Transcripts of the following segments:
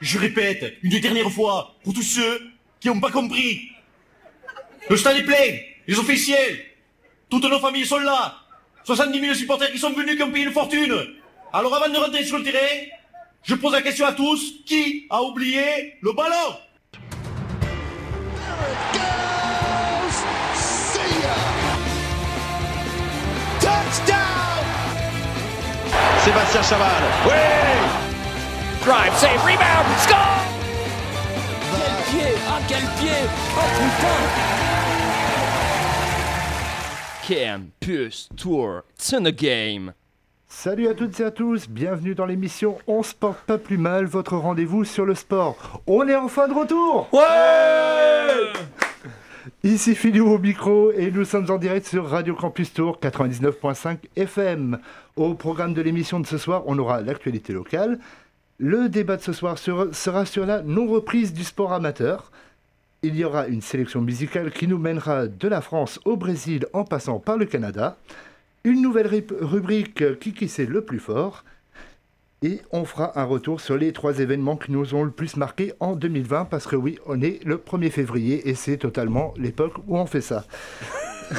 Je répète, une dernière fois, pour tous ceux qui n'ont pas compris. Le stade est plein, les officiels, toutes nos familles sont là. 70 000 supporters qui sont venus, qui ont payé une fortune. Alors avant de rentrer sur le terrain, je pose la question à tous, qui a oublié le ballon? Sébastien Chaval. Oui Drive, save, rebound, score Quel pied Ah, quel pied Oh putain Campus Tour, it's in the game Salut à toutes et à tous, bienvenue dans l'émission On se porte pas plus mal, votre rendez-vous sur le sport. On est enfin de retour Ouais Ici Philou au micro et nous sommes en direct sur Radio Campus Tour 99.5 FM. Au programme de l'émission de ce soir, on aura l'actualité locale. Le débat de ce soir sera sur la non-reprise du sport amateur. Il y aura une sélection musicale qui nous mènera de la France au Brésil en passant par le Canada. Une nouvelle rubrique qui qui le plus fort. Et on fera un retour sur les trois événements qui nous ont le plus marqué en 2020, parce que oui, on est le 1er février et c'est totalement l'époque où on fait ça.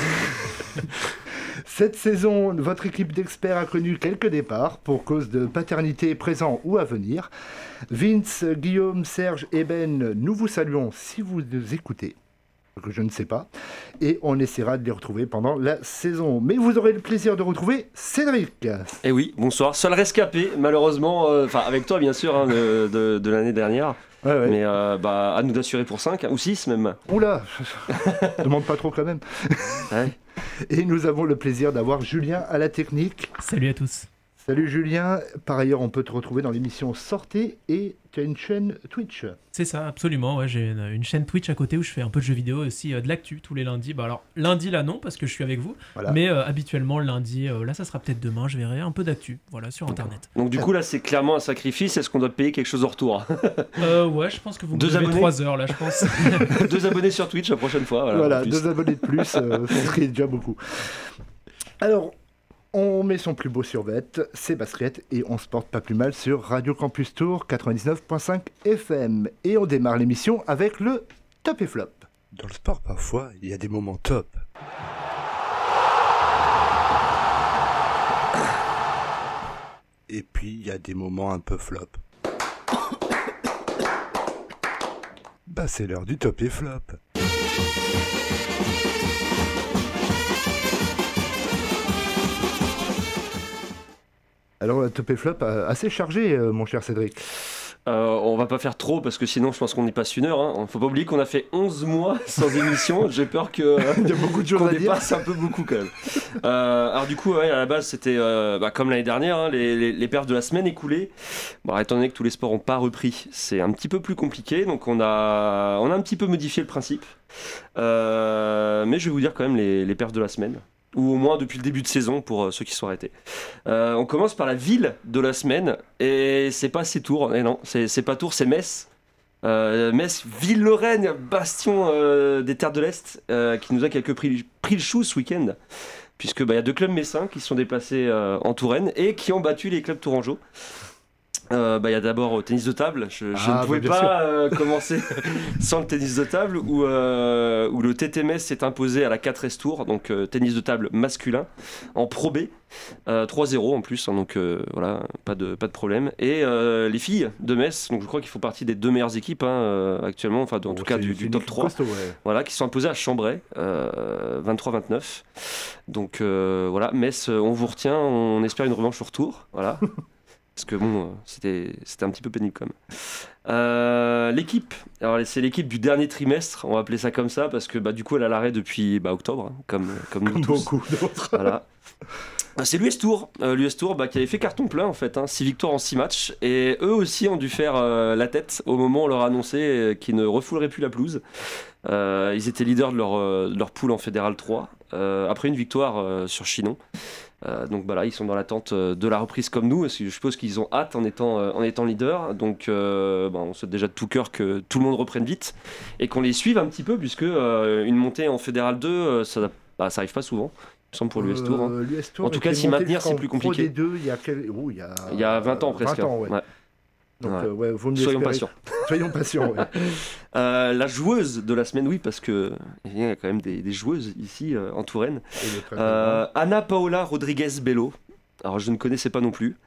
Cette saison, votre équipe d'experts a connu quelques départs pour cause de paternité présent ou à venir. Vince, Guillaume, Serge et Ben, nous vous saluons si vous nous écoutez que je ne sais pas. Et on essaiera de les retrouver pendant la saison. Mais vous aurez le plaisir de retrouver Cédric. Eh oui, bonsoir. Seul rescapé, malheureusement, euh, enfin avec toi bien sûr, hein, de, l'année dernière. Mais euh, bah, à nous d'assurer pour 5 ou 6 même. Oula, demande pas trop quand même. Et nous avons le plaisir d'avoir Julien à la technique. Salut à tous. Salut Julien, par ailleurs on peut te retrouver dans l'émission Sortez et tu as une chaîne Twitch. C'est ça, absolument, ouais, j'ai une, chaîne Twitch à côté où je fais un peu de jeux vidéo aussi euh, de l'actu tous les lundis. Bah, alors lundi là non parce que je suis avec vous, mais euh, habituellement lundi, euh, là ça sera peut-être demain, je verrai un peu d'actu voilà, sur internet. Donc du coup là c'est clairement un sacrifice, est-ce qu'on doit payer quelque chose en retour? Ouais, je pense que vous me deux abonnés 3 heures là je pense. deux abonnés sur Twitch la prochaine fois. Voilà, voilà deux abonnés de plus, ça serait déjà beaucoup. Alors, on met son plus beau survêt, c'est basket, et on se porte pas plus mal sur Radio Campus Tour 99.5 FM. Et on démarre l'émission avec le top et flop. Dans le sport, parfois, il y a des moments top. Et puis, il y a des moments un peu flop. bah, c'est l'heure du top et flop. Alors, top et flop, euh, assez chargé, euh, mon cher Cédric. Euh, on va pas faire trop parce que sinon je pense qu'on y passe une heure. Hein. Faut pas oublier qu'on a fait 11 mois sans émission. J'ai peur que Il y a beaucoup de à dépasse un peu beaucoup quand même. alors du coup, à la base c'était bah, comme l'année dernière, hein, les, les, perfs de la semaine écoulée. Bon, étant donné que tous les sports n'ont pas repris, c'est un petit peu plus compliqué. Donc on a, on a un petit peu modifié le principe. mais je vais vous dire quand même les, les perfs de la semaine ou au moins depuis le début de saison pour euh, ceux qui sont arrêtés. Euh, on commence par la ville de la semaine, et c'est pas ces tours, et non, c'est pas Tours, c'est Metz. Euh, Metz, Ville-Lorraine, bastion des terres de l'Est, qui nous a quelque pris, pris le chou ce week-end, puisque bah, y a deux clubs messins qui sont déplacés en Touraine et qui ont battu les clubs tourangeaux. Euh, bah, il y a d'abord au tennis de table. Je, ne ah, pouvais bah, pas euh, commencer sans le tennis de table où, euh, où le TTMS s'est imposé à la 4S Tour, donc tennis de table masculin, en Pro B. 3-0 en plus, hein, donc voilà, pas de, pas de problème. Et les filles de Metz, donc je crois qu'ils font partie des deux meilleures équipes hein, actuellement, enfin en tout cas du, top 3, voilà, qui sont imposées à Chambray, 23-29. Donc voilà, Metz, on vous retient, on espère une revanche au retour. Voilà. Parce que bon, euh, c'était, un petit peu pénible quand même. Euh, l'équipe, alors c'est l'équipe du dernier trimestre, on va appeler ça comme ça, parce que bah, du coup elle a l'arrêt depuis bah, octobre, hein, comme, comme nous tous. beaucoup d'autres. Voilà. C'est l'US Tour, euh, l'US Tour bah, qui avait fait carton plein en fait, 6 hein, victoires en 6 matchs, et eux aussi ont dû faire la tête au moment où on leur a annoncé qu'ils ne refouleraient plus la pelouse. ils étaient leaders de leur, leur poule en Fédéral 3, après une victoire sur Chinon. Euh, donc voilà, ils sont dans l'attente euh, de la reprise comme nous. Je suppose qu'ils ont hâte en étant, euh, en étant leader. Donc on souhaite déjà de tout cœur que tout le monde reprenne vite et qu'on les suive un petit peu, puisque une montée en Fédéral 2, ça, bah, ça arrive pas souvent. Il me semble pour l'US Tour, hein. En tout cas, s'y maintenir, c'est plus compliqué. il, y a il y a 20 ans presque. 20 ans, Donc, Ouais. euh, ouais, vaut mieux Soyons espérer- patients. Soyons patients. ouais. Euh, la joueuse de la semaine, oui, parce que il y a quand même des, des joueuses ici euh, en Touraine. Euh, Ana Paola Rodriguez Bello. Alors je ne connaissais pas non plus.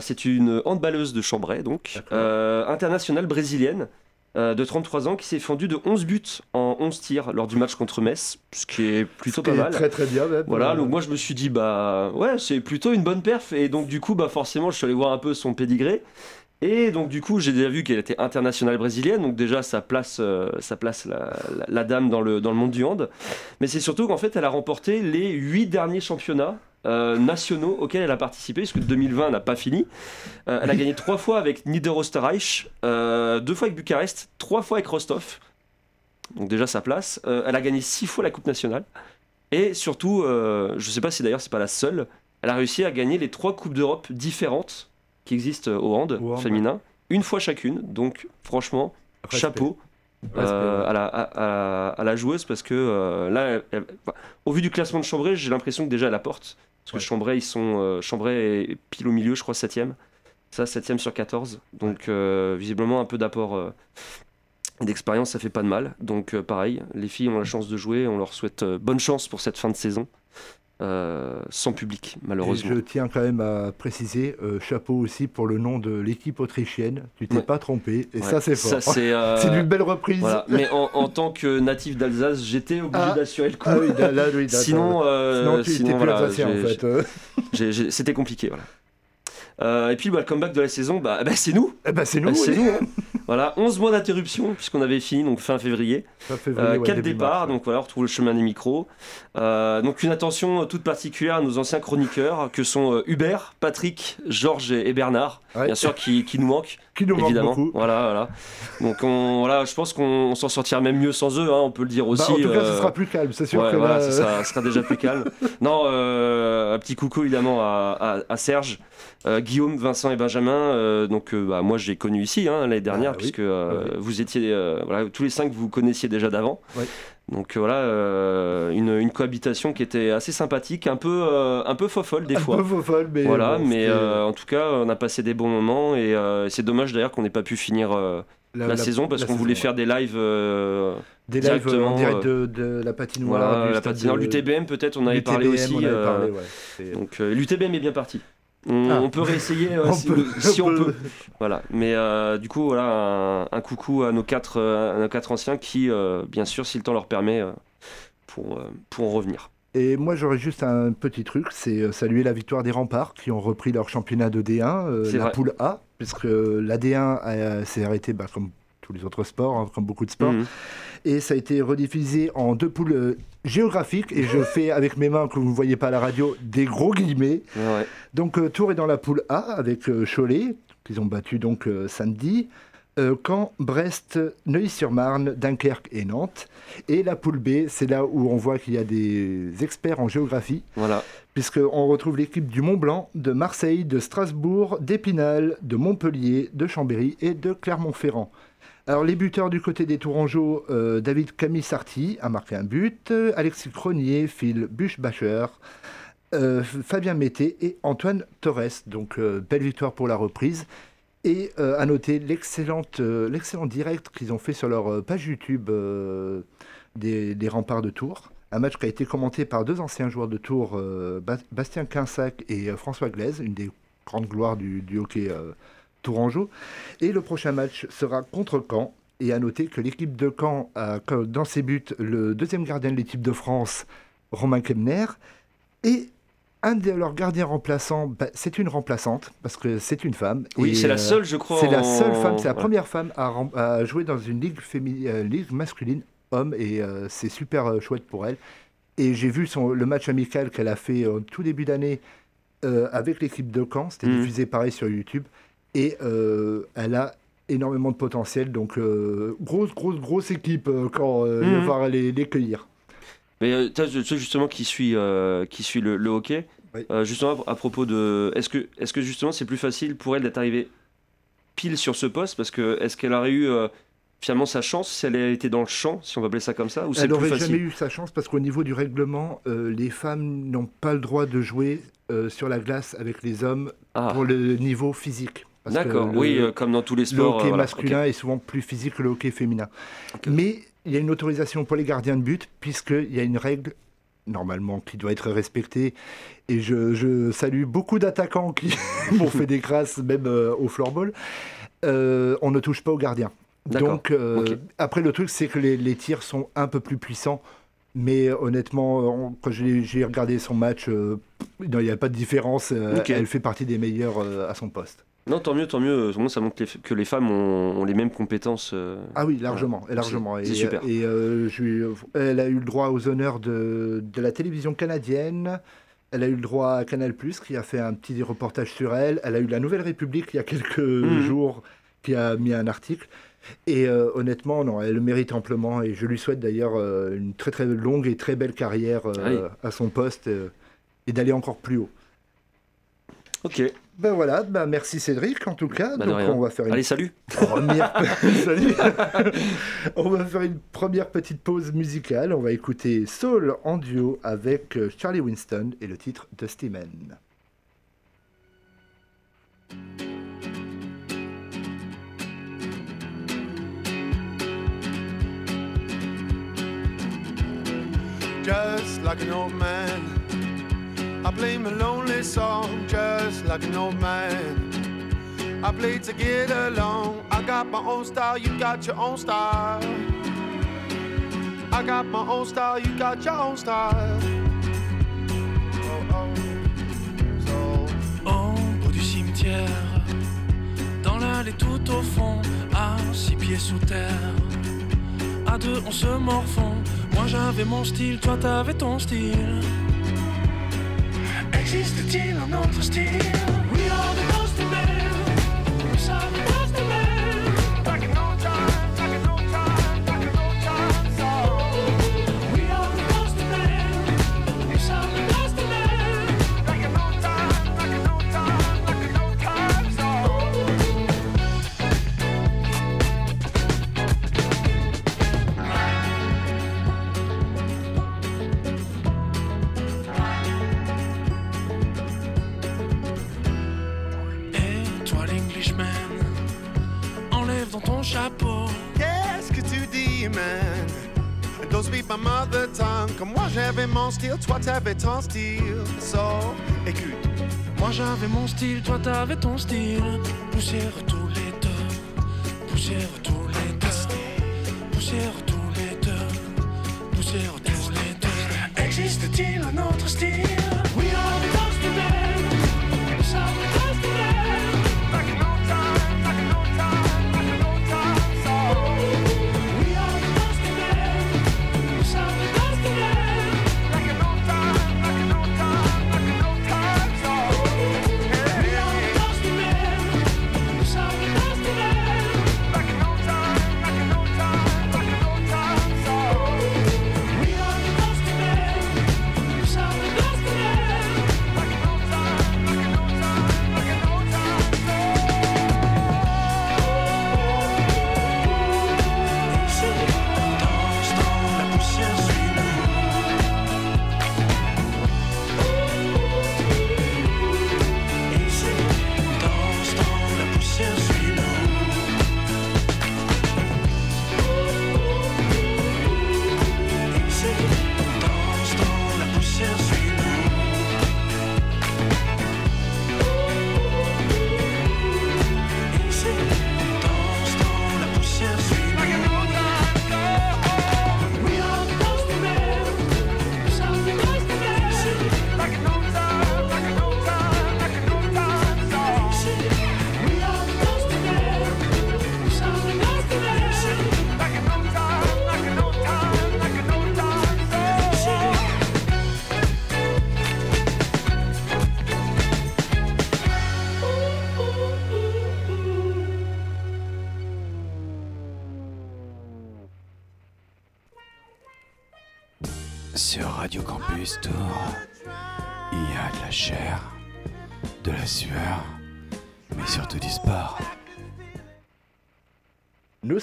C'est une handballeuse de Chambray, donc internationale brésilienne de 33 ans qui s'est fendue de 11 buts en 11 tirs lors du match contre Metz, ce qui est plutôt pas est mal. Très très bien même. Voilà, donc moi je me suis dit bah ouais c'est plutôt une bonne perf et donc du coup bah forcément je suis allé voir un peu son pédigré et donc du coup j'ai déjà vu qu'elle était internationale brésilienne. Donc déjà ça place euh, place la, dame dans le dans le monde du hand. Mais c'est surtout qu'en fait elle a remporté les huit derniers championnats euh, nationaux auxquels elle a participé puisque 2020 n'a pas fini. Euh, elle a gagné trois fois avec Niederösterreich euh, deux fois avec Bucarest trois fois avec Rostov. Donc déjà sa place. Elle a gagné six fois la coupe nationale. Et surtout, je sais pas si d'ailleurs c'est pas la seule, elle a réussi à gagner les trois coupes d'Europe différentes qui existent au hand Au hand, féminin, une fois chacune. Donc franchement, respect. chapeau euh, à, la, à, à- à la joueuse parce que euh, là, elle- au vu du classement de Chambray, j'ai l'impression que déjà elle la porte. Parce que. Chambray, ils sont, euh, Chambray est pile au milieu, je crois 7ème. Ça, 7ème sur 14. Donc euh, visiblement un peu d'apport euh, d'expérience, ça fait pas de mal. Donc euh, pareil, les filles ont la chance de jouer, on leur souhaite euh, bonne chance pour cette fin de saison. Euh, sans public, Et malheureusement. je tiens quand même à préciser, euh, chapeau aussi pour le nom de l'équipe autrichienne. Tu t'es Ouais. pas trompé, et Ouais. ça c'est fort. C'est euh, d'une belle reprise. voilà. Mais en, en tant que natif d'Alsace, j'étais obligé Ah. d'assurer le coup. Ah oui, là, là, oui, d'accord. Sinon, euh, Sinon, tu sinon, plus voilà, alsacien en fait. c'était compliqué. Voilà. Euh, et puis bah, le comeback de la saison, bah, bah, c'est nous. Eh ben, c'est nous. C'est oui. nous. hein. voilà, 11 mois d'interruption puisqu'on avait fini donc fin février. Fin février, Euh, ouais, quatre début départs, mars, ouais. donc voilà, on retrouve le chemin des micros. Euh, donc une attention toute particulière à nos anciens chroniqueurs que sont euh, Hubert, Patrick, Georges et et Bernard, Ouais. bien sûr qui, qui nous manquent. Qui nous manque évidemment. beaucoup. Voilà, voilà. Donc on, voilà, je pense qu'on s'en sortira même mieux sans eux, hein, on peut le dire Bah, aussi. en tout cas, euh, ce sera plus calme, c'est sûr que voilà, là, ça, euh, sera, ça sera déjà plus calme. Non, euh, un petit coucou évidemment à, à- à Serge, euh, Guillaume, Vincent et Benjamin. euh, donc euh, bah, moi j'ai connu ici hein, l'année dernière Ah, puisque Ah, oui. vous étiez voilà, tous les cinq vous connaissiez déjà d'avant. Oui. Donc voilà une, une cohabitation qui était assez sympathique, un peu un peu fofolle des un fois. peu faux folle, mais Voilà, bon, mais en tout cas, on a passé des bons moments et c'est dommage d'ailleurs qu'on n'ait pas pu finir la, saison parce qu'on voulait ouais. faire des lives. euh, des lives en direct de, de la patinoire. voilà, du la patinoire, l'UTBM peut-être, on avait parlé aussi. euh, ouais. L'UTBM est bien parti. On, Ah. on peut réessayer euh, On si, peut- si on peut. peut. Voilà. Mais euh, du coup, voilà, un, un coucou à nos quatre, euh, à nos quatre anciens qui, euh, bien sûr, si le temps leur permet, euh, pourront, euh, pourront revenir. Et moi, j'aurais juste un petit truc, c'est saluer la victoire des remparts qui ont repris leur championnat de D1, euh, C'est la vrai. poule A, puisque la D1 a- s'est arrêtée bah, comme tous les autres sports, hein, comme beaucoup de sports. Mhm. Et ça a été rediffusé en deux poules euh, géographiques. Et je fais avec mes mains, que vous ne voyez pas à la radio, des gros guillemets. Ouais. Donc euh, Tours est dans la poule A avec euh, Cholet, qu'ils ont battu donc euh, samedi. Euh, Caen, Brest, Neuilly-sur-Marne, Dunkerque et Nantes. Et la poule B, c'est là où on voit qu'il y a des experts en géographie, Voilà. puisqu'on retrouve l'équipe du Mont Blanc, de Marseille, de Strasbourg, d'Épinal, de Montpellier, de Chambéry et de Clermont-Ferrand. Alors les buteurs du côté des Tourangeaux, euh, David Camille a marqué un but, Alexis Cronier, Phil Buchbacher, euh, Fabien Mété et Antoine Torres. Donc euh, belle victoire pour la reprise. Et à noter l'excellente, l'excellent direct qu'ils ont fait sur leur page YouTube des, remparts de Tours. Un match qui a été commenté par deux anciens joueurs de Tours, Ba- Bastien Quinsac et François Glaise, une des grandes gloires du, hockey tourangeau. Et le prochain match sera contre Caen. Et à noter que l'équipe de Caen a dans ses buts le deuxième gardien de l'équipe de France, Romain Kemner, et un de leurs gardiens remplaçants, bah, c'est une remplaçante, parce que c'est une femme. Oui, c'est la euh, seule, je crois. c'est la seule femme, c'est la Ouais. première femme à, à jouer dans une ligue, fémi- euh, ligue masculine homme et euh, c'est super euh, chouette pour elle. Et j'ai vu son, le match amical qu'elle a fait tout début d'année avec l'équipe de Caen, c'était Mhm. diffusé pareil sur YouTube et euh, elle a énormément de potentiel. Donc euh, grosse, grosse, grosse équipe euh, quand euh, Mhm. devoir les, les cueillir. Mais tu sais, justement qui suit, euh, qui suit le, le hockey, Oui. euh, justement à propos de, est-ce que, est-ce que justement c'est plus facile pour elle d'être arrivée pile sur ce poste? Parce que est-ce qu'elle aurait eu euh, finalement sa chance si elle était dans le champ, si on va appeler ça comme ça, ou c'est Elle n'aurait jamais eu sa chance parce qu'au niveau du règlement, les femmes n'ont pas le droit de jouer sur la glace avec les hommes Ah, pour le niveau physique. D'accord, oui, euh, comme dans tous les sports. Le hockey masculin est souvent plus physique que le hockey féminin. Mais il y a une autorisation pour les gardiens de but, puisqu'il y a une règle normalement qui doit être respectée. Et je, salue beaucoup d'attaquants qui m'ont fait des crasses, même au floorball. on ne touche pas aux gardiens. Donc, après, le truc, c'est que les, tirs sont un peu plus puissants. Mais honnêtement, quand j'ai regardé son match, il n'y a pas de différence. Elle fait partie des meilleurs à son poste. Non, tant mieux, tant mieux. ça montre que les femmes ont, les mêmes compétences. Euh, ah oui, largement, largement. C'est super. Et euh, elle a eu le droit aux honneurs de, la télévision canadienne. Elle a eu le droit à Canal+, qui a fait un petit reportage sur elle. Elle a eu la Nouvelle République il y a quelques mhm. jours, qui a mis un article. Et euh, honnêtement, non, elle le mérite amplement. Et je lui souhaite d'ailleurs une très très longue et très belle carrière à son poste et d'aller encore plus haut. Ok. Ben voilà, ben merci Cédric en tout cas. Ben Donc on va faire une Allez, salut. Première... on va faire une première petite pause musicale. On va écouter Soul en duo avec euh, Charlie Winston et le titre Dusty Man. Just like an old man I play my lonely song just like an old man. I play to get along. I got my own style, you got your own style. I got my own style, you got your own style. Oh, oh. Du cimetière, dans l'allée tout au fond, à six pieds sous terre. À deux, on se morfond. Moi j'avais mon style, toi t'avais ton style. Existe-t-il un autre style j'avais toi t'avais ton style. So, écoute. Moi j'avais mon style, toi t'avais ton style. Poussière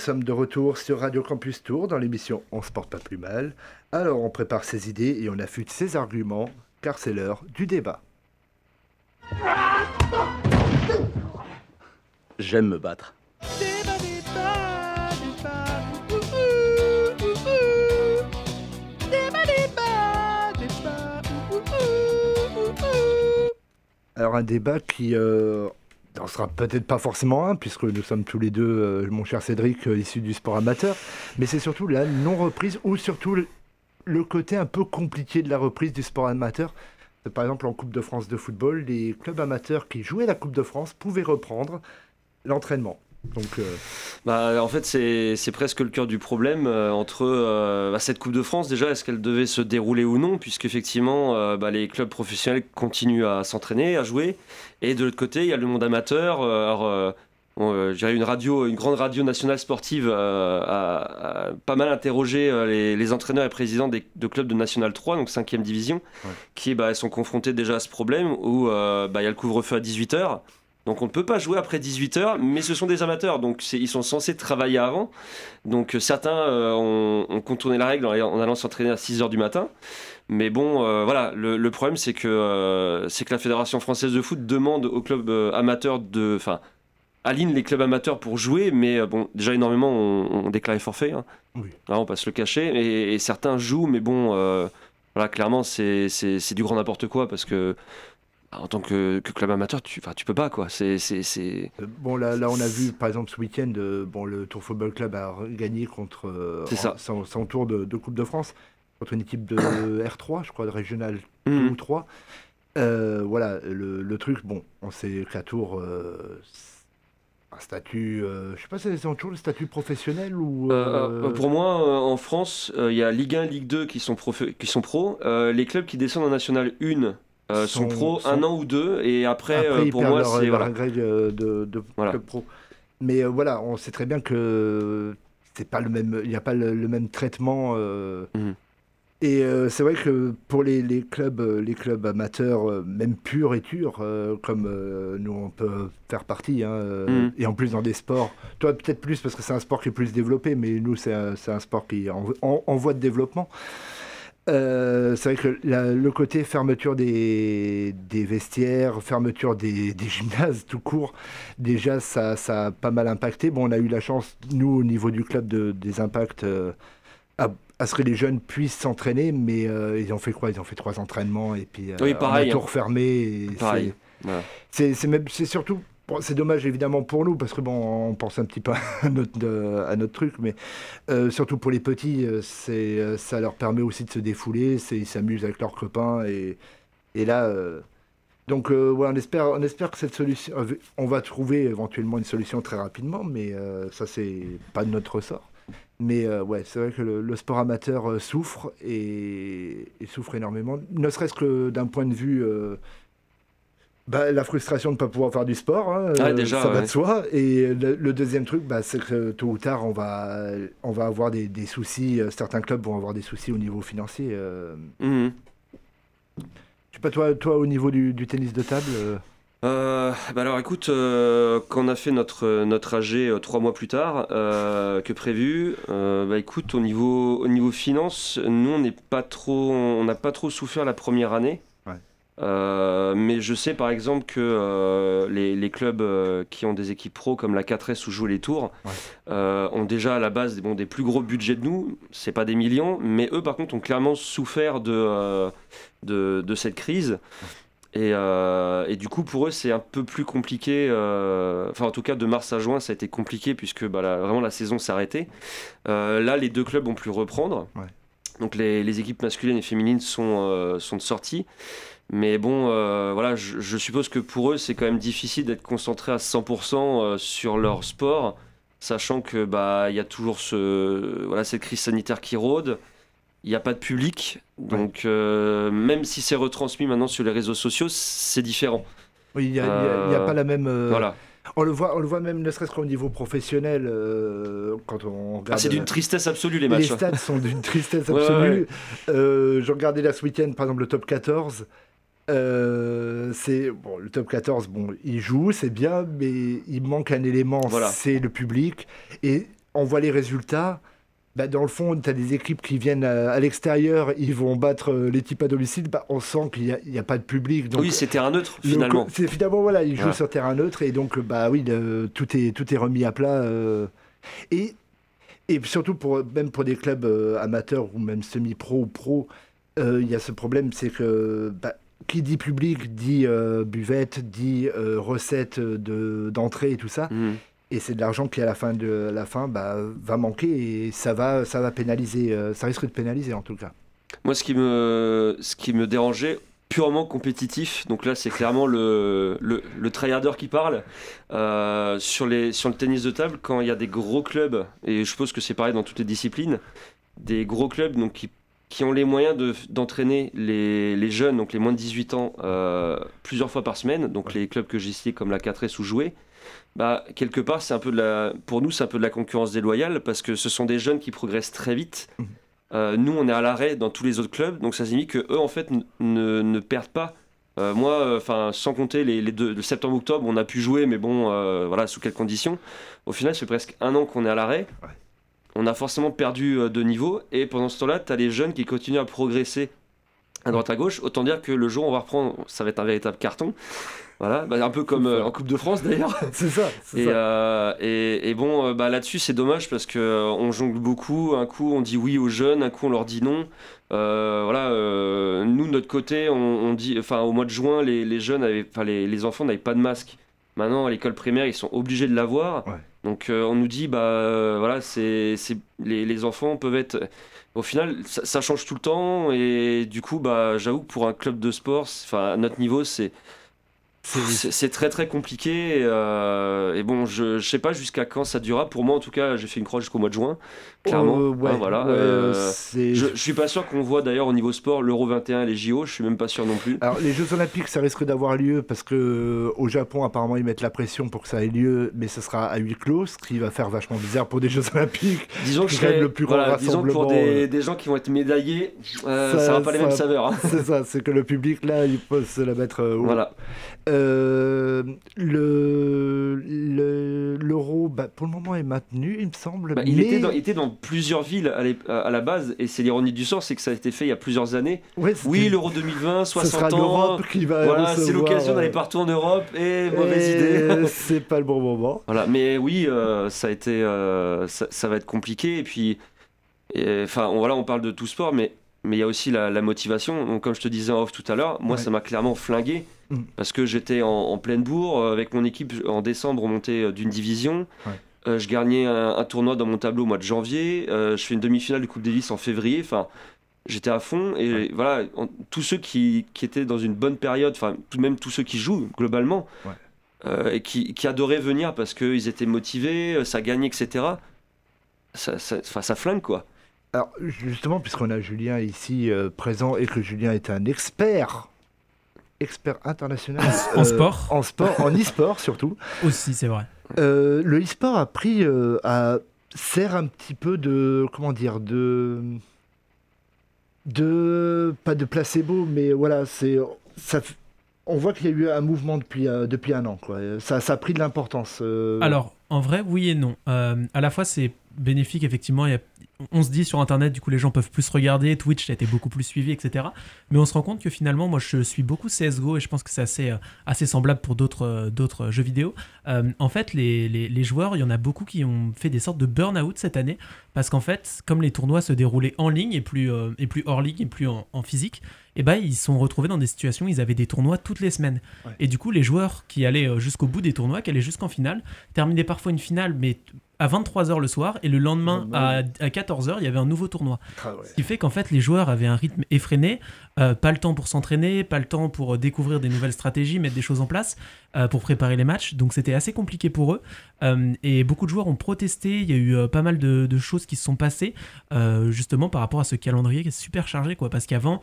sommes de retour sur Radio Campus Tour dans l'émission On se porte pas plus mal. Alors on prépare ses idées et on affûte ses arguments car c'est l'heure du débat. J'aime me battre. Alors un débat qui euh, n'en sera peut-être pas forcément un, puisque nous sommes tous les deux, euh, mon cher Cédric, euh, issus du sport amateur, mais c'est surtout la non-reprise, ou surtout le, le côté un peu compliqué de la reprise du sport amateur. Par exemple, en Coupe de France de football, les clubs amateurs qui jouaient la Coupe de France pouvaient reprendre l'entraînement. Donc, euh, Bah, en fait, c'est presque le cœur du problème euh, entre euh, bah, cette Coupe de France. Déjà, est-ce qu'elle devait se dérouler ou non Puisqu'effectivement, bah, les clubs professionnels continuent à s'entraîner, à jouer. Et de l'autre côté, il y a le monde amateur. Alors, dirais une radio, une grande radio nationale sportive a, a pas mal interrogé les, les entraîneurs et présidents des, de clubs de National 3, donc 5e division, Ouais. qui bah, sont confrontés déjà à ce problème où il y a le couvre-feu à 18h. Donc on ne peut pas jouer après 18h, mais ce sont des amateurs, donc ils sont censés travailler avant. Donc euh, certains euh, ont, ont contourné la règle en, en allant s'entraîner à 6h du matin. Mais bon, euh, voilà, le, le problème c'est que, euh, la Fédération française de foot demande aux clubs amateurs de... Enfin, aligne les clubs amateurs pour jouer, mais bon, déjà énormément ont, ont déclaré forfait. Hein. Oui. Là, on passe le cacher. Et, et certains jouent, mais bon, voilà, clairement, c'est du grand n'importe quoi parce que en tant que, que club amateur, tu, tu peux pas quoi. C'est euh, bon, là, là, on a vu, par exemple, ce week-end, euh, bon, le Tour Football Club a gagné contre euh, ça. son, son tour de, de Coupe de France contre une équipe de R3, je crois, de régional 2 Mhm. ou 3. Euh, voilà, le, le truc, bon, on sait qu'à Tours, euh, un statut, euh, je sais pas si c'est toujours le statut professionnel ou. Euh, euh, euh, pour moi, en France, il y a Ligue 1, Ligue 2 qui sont, prof- qui sont pros. Les clubs qui descendent en National 1 euh, sont, sont- un an ou deux. Et après, Après, euh, pour moi, c'est. leur Voilà. euh, de, de Voilà. club pro. Mais euh, voilà, on sait très bien que c'est pas le même, il n'y a pas le, le même traitement. euh, Mhm. Et euh, c'est vrai que pour les, les clubs, euh, les clubs amateurs, euh, même purs et durs, euh, comme euh, nous on peut faire partie, hein, euh, Mhm. et en plus dans des sports, toi peut-être plus parce que c'est un sport qui est plus développé, mais nous c'est un, sport qui est en, en- en voie de développement. Euh, c'est vrai que la- le côté fermeture des, des vestiaires, fermeture des, des gymnases tout court, déjà ça, ça a pas mal impacté. Bon, on a eu la chance, nous, au niveau du club, de, des impacts, euh, à, à ce que les jeunes puissent s'entraîner, mais euh, ils ont fait quoi? Ils ont fait trois entraînements et puis Oui, pareil, on a tout hein. refermé. voilà. C'est surtout. C'est dommage évidemment pour nous parce que bon, on pense un petit peu à notre, truc, mais euh, surtout pour les petits, euh, c'est euh, ça leur permet aussi de se défouler, ils s'amusent avec leurs copains et, là. donc on espère, que cette solution, on va trouver éventuellement une solution très rapidement, mais ça c'est pas de notre ressort. Mais ouais, c'est vrai que le, sport amateur souffre et, souffre énormément, ne serait-ce que d'un point de vue bah, la frustration de ne pas pouvoir faire du sport, hein, euh, déjà, ça va ouais. de soi. Et le, le deuxième truc, bah, c'est que tôt ou tard, on va, on va avoir des, des soucis. euh, Certains clubs vont avoir des soucis au niveau financier. euh. Mhm. Je sais pas, toi, toi au niveau du, du tennis de table euh, Euh, bah alors écoute, quand on a fait notre, notre AG trois mois plus tard que prévu, bah écoute, au niveau, au niveau finance, nous on n'est pas trop, on n'a pas trop souffert la première année. Euh, mais je sais par exemple que euh, les, les clubs euh, qui ont des équipes pro comme la 4S où jouent les tours Ouais. ont déjà à la base bon, des plus gros budgets de nous, c'est pas des millions, mais eux par contre ont clairement souffert de, de, de cette crise. Et, et du coup, pour eux, c'est un peu plus compliqué. Enfin, en tout cas, de mars à juin, ça a été compliqué puisque bah, la- vraiment la saison s'est arrêtée. Là, les deux clubs ont pu reprendre. Ouais. Donc, les, les équipes masculines et féminines sont, sont de sortie. Mais bon, euh, voilà, je, je suppose que pour eux, c'est quand même difficile d'être concentré à 100% euh, sur leur sport, sachant que bah il y a toujours ce, voilà, cette crise sanitaire qui rôde. Il n'y a pas de public, donc euh, même si c'est retransmis maintenant sur les réseaux sociaux, c'est différent. Oui, il n'y a, pas la même. Voilà. On le voit, on le voit même, ne serait-ce qu'au niveau professionnel, euh, quand on regarde. Ah, c'est d'une tristesse absolue les Les matchs. hein. stats sont d'une tristesse Ouais, ouais, absolue. Euh, je regardais là ce week-end, par exemple, le top 14. Euh, c'est bon, le top 14, bon, il joue, c'est bien, mais il manque un élément, Voilà. c'est le public. Et on voit les résultats. bah, dans le fond, tu as des équipes qui viennent à, l'extérieur, ils vont battre euh, l'équipe à domicile, bah, on sent qu'il n'y a, pas de public. oui, c'est terrain neutre finalement. C'est finalement, voilà, ils jouent sur terrain neutre et donc, bah oui, tout, est, tout est remis à plat. Euh. et, et surtout, pour, même pour des clubs euh, amateurs ou même semi-pro ou pro, il y a ce problème, c'est que bah, qui dit public dit buvette, dit recette d'entrée et tout ça. Mmh et c'est de l'argent qui à la fin de la fin bah, va manquer et ça va ça va pénaliser euh, ça risque de pénaliser en tout cas moi ce qui me ce qui me dérangeait purement compétitif donc là c'est clairement le, le, le tryharder qui parle euh, sur, les, sur le tennis de table quand il y a des gros clubs et je suppose que c'est pareil dans toutes les disciplines des gros clubs donc qui, qui ont les moyens d'entraîner les, les, jeunes donc les moins de 18 ans euh, plusieurs fois par semaine donc les clubs que j'ai cités comme la 4S ou Jouer bah, quelque part, c'est un peu de la, pour nous, c'est un peu de la concurrence déloyale parce que ce sont des jeunes qui progressent très vite. Mmh. Euh, nous, on est à l'arrêt dans tous les autres clubs, donc ça signifie que eux, en fait, ne, ne perdent pas. Euh, moi, enfin, sans compter les, les deux, septembre-octobre, on a pu jouer, mais bon, voilà, sous quelles conditions? Au final, c'est presque un an qu'on est à l'arrêt. On a forcément perdu de niveau, et pendant ce temps-là, tu as les jeunes qui continuent à progresser à droite à gauche. Autant dire que le jour où on va reprendre, ça va être un véritable carton. Voilà, bah, un peu comme euh, en Coupe de France d'ailleurs. c'est ça. Et, ça. Euh, et, et, bon, euh, bah, là-dessus, c'est dommage parce que on jongle beaucoup. Un coup, on dit oui aux jeunes, un coup, on leur dit non. voilà, nous, de notre côté, on, dit, enfin, au mois de juin, les, les jeunes, avaient, les, les enfants n'avaient pas de masque. Maintenant, à l'école primaire, ils sont obligés de l'avoir. Donc, on nous dit, bah, voilà, c'est, les, les enfants peuvent être au final, ça, ça, change tout le temps et du coup, bah, j'avoue que pour un club de sport, enfin, à notre niveau, c'est c'est très très compliqué euh, et bon je, je sais pas jusqu'à quand ça durera. Pour moi en tout cas j'ai fait une croix jusqu'au mois de juin clairement. Euh, ouais, voilà euh, je, je, suis pas sûr qu'on voit d'ailleurs au niveau sport l'Euro 21 et les JO je suis même pas sûr non plus. Alors les Jeux Olympiques ça risque d'avoir lieu parce que au Japon apparemment ils mettent la pression pour que ça ait lieu mais ce sera à huis clos ce qui va faire vachement bizarre pour des Jeux Olympiques disons que je le plus voilà, disons que pour des, des, gens qui vont être médaillés ça, ça va pas les mêmes saveurs hein. c'est ça c'est que le public là il peut se la mettre voilà euh, le l'euro, bah, pour le moment, est maintenu, il me semble. Bah, il, était dans, était dans, plusieurs villes à, la base, et c'est l'ironie du sort, c'est que ça a été fait il y a plusieurs années. oui, l'euro 2020, 60 ans. Qui va voilà, c'est l'occasion d'aller partout en Europe, et mauvaise idée. c'est pas le bon moment. Voilà, mais oui, euh, ça a été, euh, ça, va être compliqué, et puis, enfin, voilà, on parle de tout sport, mais mais il y a aussi la, motivation. Donc, comme je te disais en off tout à l'heure, moi, ça m'a clairement flingué. Mm. Parce que j'étais en, pleine bourre, euh, avec mon équipe en décembre, remonté euh, d'une division. Euh, je gagnais un, tournoi dans mon tableau au mois de janvier. je fais une demi-finale de Coupe Davis en février. Enfin, j'étais à fond. Et voilà, tous ceux qui, qui, étaient dans une bonne période, enfin, même tous ceux qui jouent globalement, et qui, qui, adoraient venir parce qu'ils étaient motivés, ça gagnait, etc. Ça, ça, ça flingue, quoi. Alors, justement, puisqu'on a Julien ici présent et que Julien est un expert expert international en sport, en sport, en e-sport surtout. Aussi, c'est vrai. Euh, le e-sport a pris, euh, a, sert un petit peu de, comment dire, de, de, pas de placebo, mais voilà, c'est, ça, on voit qu'il y a eu un mouvement depuis, euh, depuis un an, quoi. Ça, ça a pris de l'importance. Alors, en vrai, oui et non. à la fois, c'est bénéfique, effectivement. Il y a on se dit sur internet, du coup, les gens peuvent plus regarder. Twitch a été beaucoup plus suivi, etc. Mais on se rend compte que finalement, moi, je suis beaucoup CSGO et je pense que c'est assez, euh, assez semblable pour d'autres euh, d'autres jeux vidéo. Euh, en fait, les, les, joueurs, il y en a beaucoup qui ont fait des sortes de burn-out cette année parce qu'en fait, comme les tournois se déroulaient en ligne et plus, et plus hors ligne et plus en, physique, et eh ben, ils sont retrouvés dans des situations où ils avaient des tournois toutes les semaines. Et du coup, les joueurs qui allaient jusqu'au bout des tournois, qui allaient jusqu'en finale, terminaient parfois une finale, mais à 23h le soir et le lendemain à, 14h il y avait un nouveau tournoi. Ah Ce qui fait qu'en fait les joueurs avaient un rythme effréné, euh, pas le temps pour s'entraîner, pas le temps pour euh, découvrir des nouvelles stratégies, mettre des choses en place euh, pour préparer les matchs. Donc c'était assez compliqué pour eux et beaucoup de joueurs ont protesté. Il y a eu pas mal de, choses qui se sont passées justement par rapport à ce calendrier qui est super chargé quoi parce qu'avant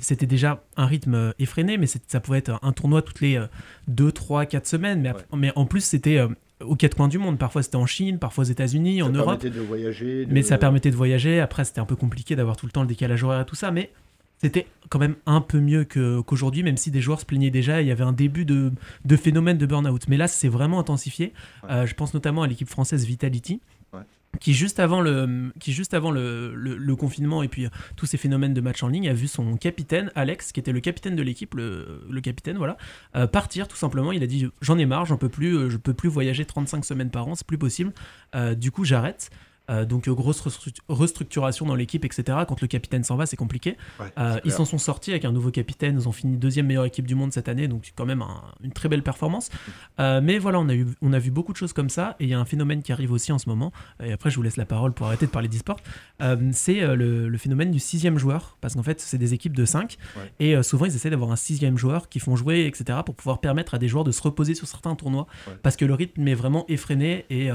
c'était déjà un rythme effréné mais ça pouvait être un tournoi toutes les 2, 3, 4 semaines mais, mais en plus c'était aux quatre coins du monde. Parfois c'était en Chine, parfois aux États-Unis, en Europe. De voyager, Mais ça permettait de voyager. Après, c'était un peu compliqué d'avoir tout le temps le décalage horaire et tout ça. Mais c'était quand même un peu mieux qu'aujourd'hui, même si des joueurs se plaignaient déjà. Il y avait un début de, de phénomène de burn-out. Mais là, c'est vraiment intensifié. Euh, je pense notamment à l'équipe française Vitality. Qui juste avant le, qui juste avant le, le, confinement et puis euh, tous ces phénomènes de match en ligne a vu son capitaine Alex, qui était le capitaine de l'équipe, le, le, capitaine voilà, euh, partir tout simplement. Il a dit j'en ai marre, j'en peux plus, euh, je peux plus voyager 35 semaines par an, c'est plus possible. du coup j'arrête. Euh, donc euh, grosse restructuration dans l'équipe, etc. Quand le capitaine s'en va, c'est compliqué. Euh, ils s'en sont sortis avec un nouveau capitaine. Ils ont fini deuxième meilleure équipe du monde cette année, donc quand même une très belle performance. mais voilà, on a, eu, on a vu beaucoup de choses comme ça. Et il y a un phénomène qui arrive aussi en ce moment. Et après, je vous laisse la parole pour arrêter de parler d'e-sport. c'est le, phénomène du sixième joueur, parce qu'en fait, c'est des équipes de 5 et souvent ils essaient d'avoir un sixième joueur qui font jouer, etc. pour pouvoir permettre à des joueurs de se reposer sur certains tournois, parce que le rythme est vraiment effréné et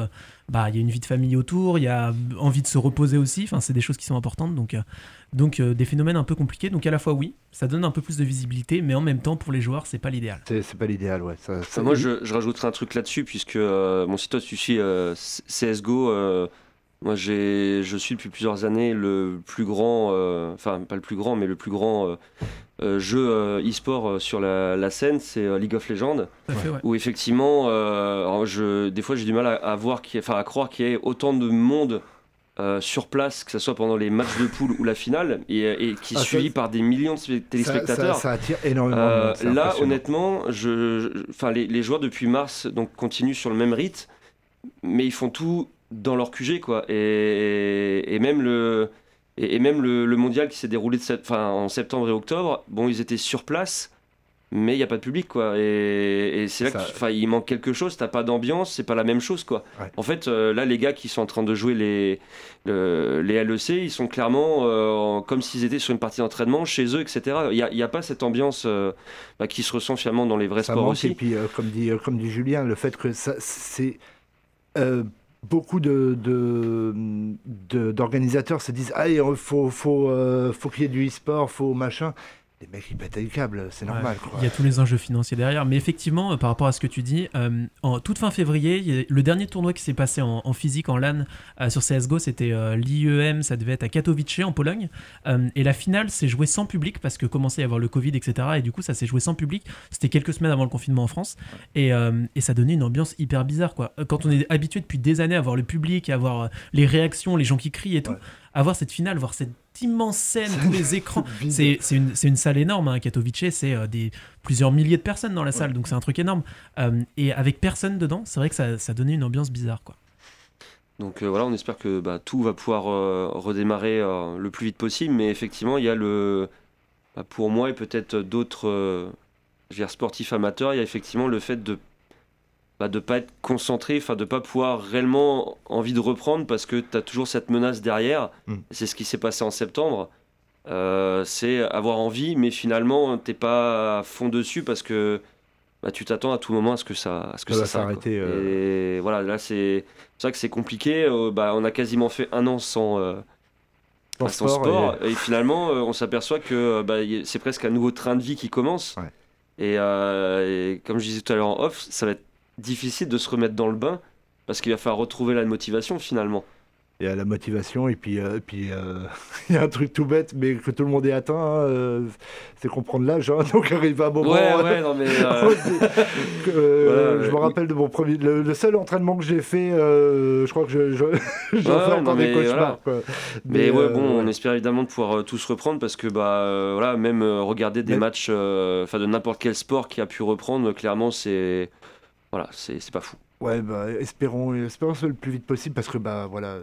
bah il y a une vie de famille autour, il y a envie de se reposer aussi. Enfin, c'est des choses qui sont importantes. Donc, euh, donc euh, des phénomènes un peu compliqués. Donc à la fois oui, ça donne un peu plus de visibilité, mais en même temps pour les joueurs c'est pas l'idéal. C'est pas l'idéal, ouais. Ça, Moi je, je, rajouterai un truc là-dessus puisque euh, mon site toi tu suis CS:GO. moi j'ai, je suis depuis plusieurs années le plus grand, enfin pas le plus grand, mais le plus grand euh, jeu euh, e-sport euh, sur la, scène, c'est League of Legends, où effectivement, je, des fois j'ai du mal à, voir, enfin à croire qu'il y ait autant de monde sur place, que ce soit pendant les matchs de poule ou la finale, et, qui est ah, suivi par des millions de téléspectateurs. Ça, attire énormément. là, honnêtement, je, enfin, les, les, joueurs depuis mars donc continuent sur le même rythme, mais ils font tout dans leur QG, quoi. Et, et même le et, même le, mondial qui s'est déroulé de en septembre et octobre, bon, ils étaient sur place, mais il n'y a pas de public, quoi. Et, c'est là qu'il manque quelque chose, t'as pas d'ambiance, c'est pas la même chose, quoi. En fait, euh, là, les gars qui sont en train de jouer les, les LEC, ils sont clairement euh, comme s'ils étaient sur une partie d'entraînement chez eux, etc. Il n'y a, a, pas cette ambiance euh, bah, qui se ressent finalement dans les vrais sports aussi. Et puis, comme, dit, comme dit Julien, le fait que ça, c'est beaucoup de, d'organisateurs se disent allez, il faut, faut, euh, faut qu'il y ait du e-sport, faut machin les mecs ils pètent les câbles, c'est normal. Il y a tous les enjeux financiers derrière. Mais effectivement, euh, par rapport à ce que tu dis, euh, en toute fin février, le dernier tournoi qui s'est passé en, physique, en LAN, euh, sur CSGO, c'était l'IEM, ça devait être à Katowice en Pologne. et la finale s'est jouée sans public parce que commençait à y avoir le Covid, etc. Et du coup, ça s'est joué sans public. C'était quelques semaines avant le confinement en France. Et, et, ça donnait une ambiance hyper bizarre. Quoi. Quand on est habitué depuis des années à voir le public, à voir les réactions, les gens qui crient et tout, à voir cette finale, voir cette immense scène, tous les écrans. c'est une, une, salle énorme, hein, Katowice, c'est euh, des plusieurs milliers de personnes dans la salle, donc c'est un truc énorme. Euh, et avec personne dedans, c'est vrai que ça, ça, donnait une ambiance bizarre. quoi. Donc euh, voilà, on espère que bah, tout va pouvoir redémarrer le plus vite possible, mais effectivement, il y a le. Bah, pour moi et peut-être d'autres sportifs amateurs, il y a effectivement le fait de bah, de pas être concentré, enfin de pas pouvoir réellement envie de reprendre parce que tu as toujours cette menace derrière. Mm. C'est ce qui s'est passé en septembre. Euh, c'est avoir envie, mais finalement t'es pas à fond dessus parce que bah, tu t'attends à tout moment à ce que ça, à ce que ça, s'arrête. Euh. Et voilà, là c'est vrai que c'est compliqué. Euh, bah, on a quasiment fait un an sans. Bah, sans, sport, et... finalement on s'aperçoit que bah, c'est presque un nouveau train de vie qui commence et, et, comme je disais tout à l'heure en off ça va être difficile de se remettre dans le bain parce qu'il va falloir retrouver la motivation finalement. Il y a la motivation et puis, euh, puis euh, il y a un truc tout bête mais que tout le monde est atteint, hein, euh, c'est comprendre l'âge. Hein, donc arrive à un moment. Ouais, ouais, non mais. je me rappelle de mon premier, le, seul entraînement que j'ai fait, je crois que je, je, j'en fais encore des cauchemars. Mais, ouais, bon, on espère évidemment de pouvoir tous reprendre parce que bah voilà, même regarder des matchs, enfin de n'importe quel sport qui a pu reprendre, clairement c'est voilà, c'est pas fou. Ouais, bah, espérons, espérons le plus vite possible parce que bah voilà,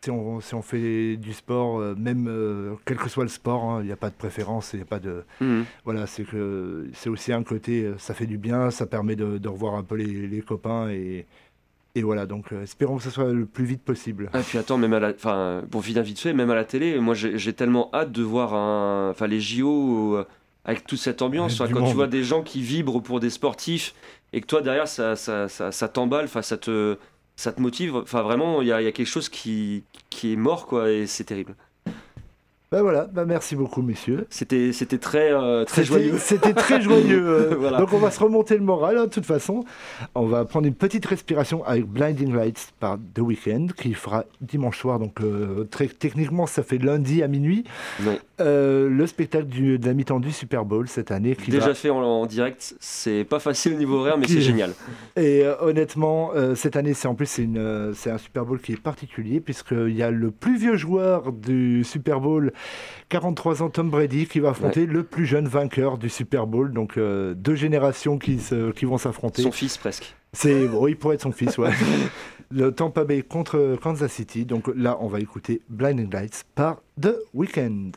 si on, si on fait du sport, euh, même euh, quel que soit le sport, hein, il n'y a pas de préférence, il a pas de mhm. voilà, c'est que c'est aussi un côté, euh, ça fait du bien, ça permet de, de revoir un peu les, les copains et et voilà, donc espérons que ce soit le plus vite possible. Et puis attends, même à la, enfin, pour finir vite fait, même à la télé, moi j'ai tellement hâte de voir un, enfin les JO avec toute cette ambiance. quand tu vois des gens qui vibrent pour des sportifs et que toi derrière ça, ça, ça, t'emballe, ça te, ça te motive. Enfin vraiment, il y a, y a, quelque chose qui, qui est mort quoi et c'est terrible. Ben voilà, ben merci beaucoup messieurs. C'était c'était très euh, très joyeux. C'était très joyeux. Euh. Donc on va se remonter le moral hein, de toute façon. On va prendre une petite respiration avec Blinding Lights par The Weeknd qui fera dimanche soir. Donc euh, très techniquement ça fait lundi à minuit. le spectacle du, de la mi-temps du Super Bowl cette année. Qui Déjà fait en, direct, c'est pas facile au niveau horaire mais c'est génial. Et honnêtement cette année c'est en plus c'est une c'est un Super Bowl qui est particulier puisqu'il y a le plus vieux joueur du Super Bowl 43 ans Tom Brady qui va affronter le plus jeune vainqueur du Super Bowl. Donc euh, deux générations qui, qui vont s'affronter. Son fils presque. C'est bon, il pourrait être son fils, ouais. le Tampa Bay contre Kansas City. Donc là, on va écouter Blinding Lights par The Weeknd.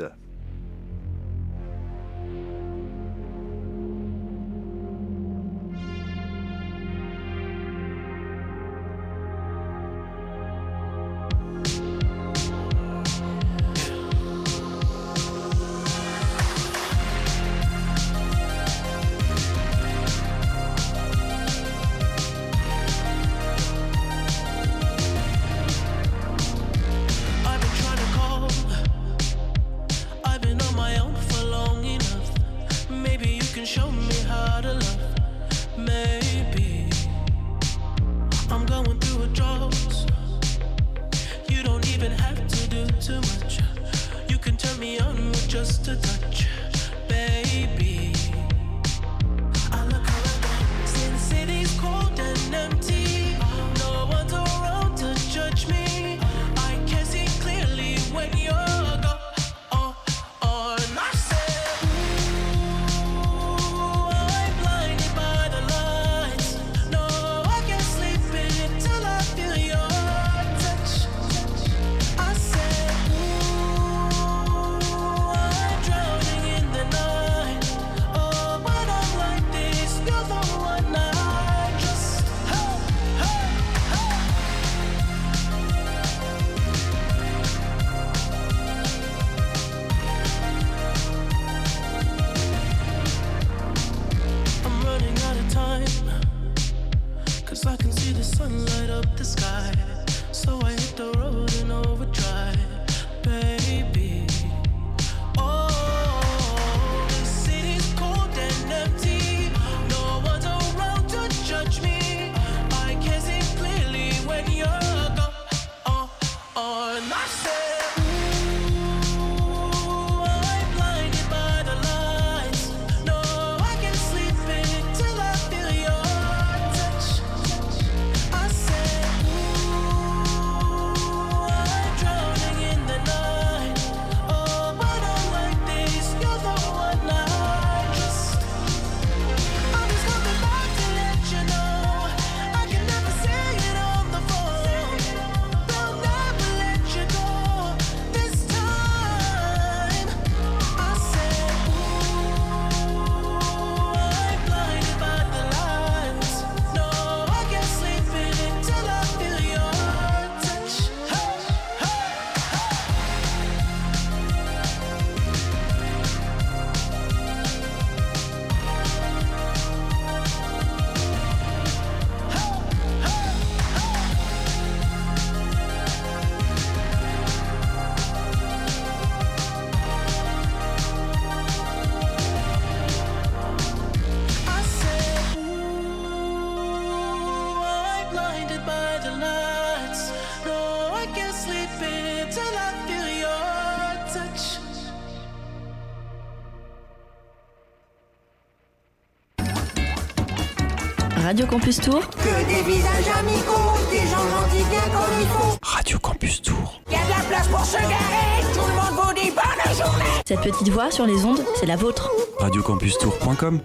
Radio Campus Tour. Que des visages amicaux, des gens gentils bien comme il faut. Radio Campus Tour. Il y a de la place pour se garer, tout le monde vous dit bonne journée. Cette petite voix sur les ondes, c'est la vôtre. Radiocampustour.com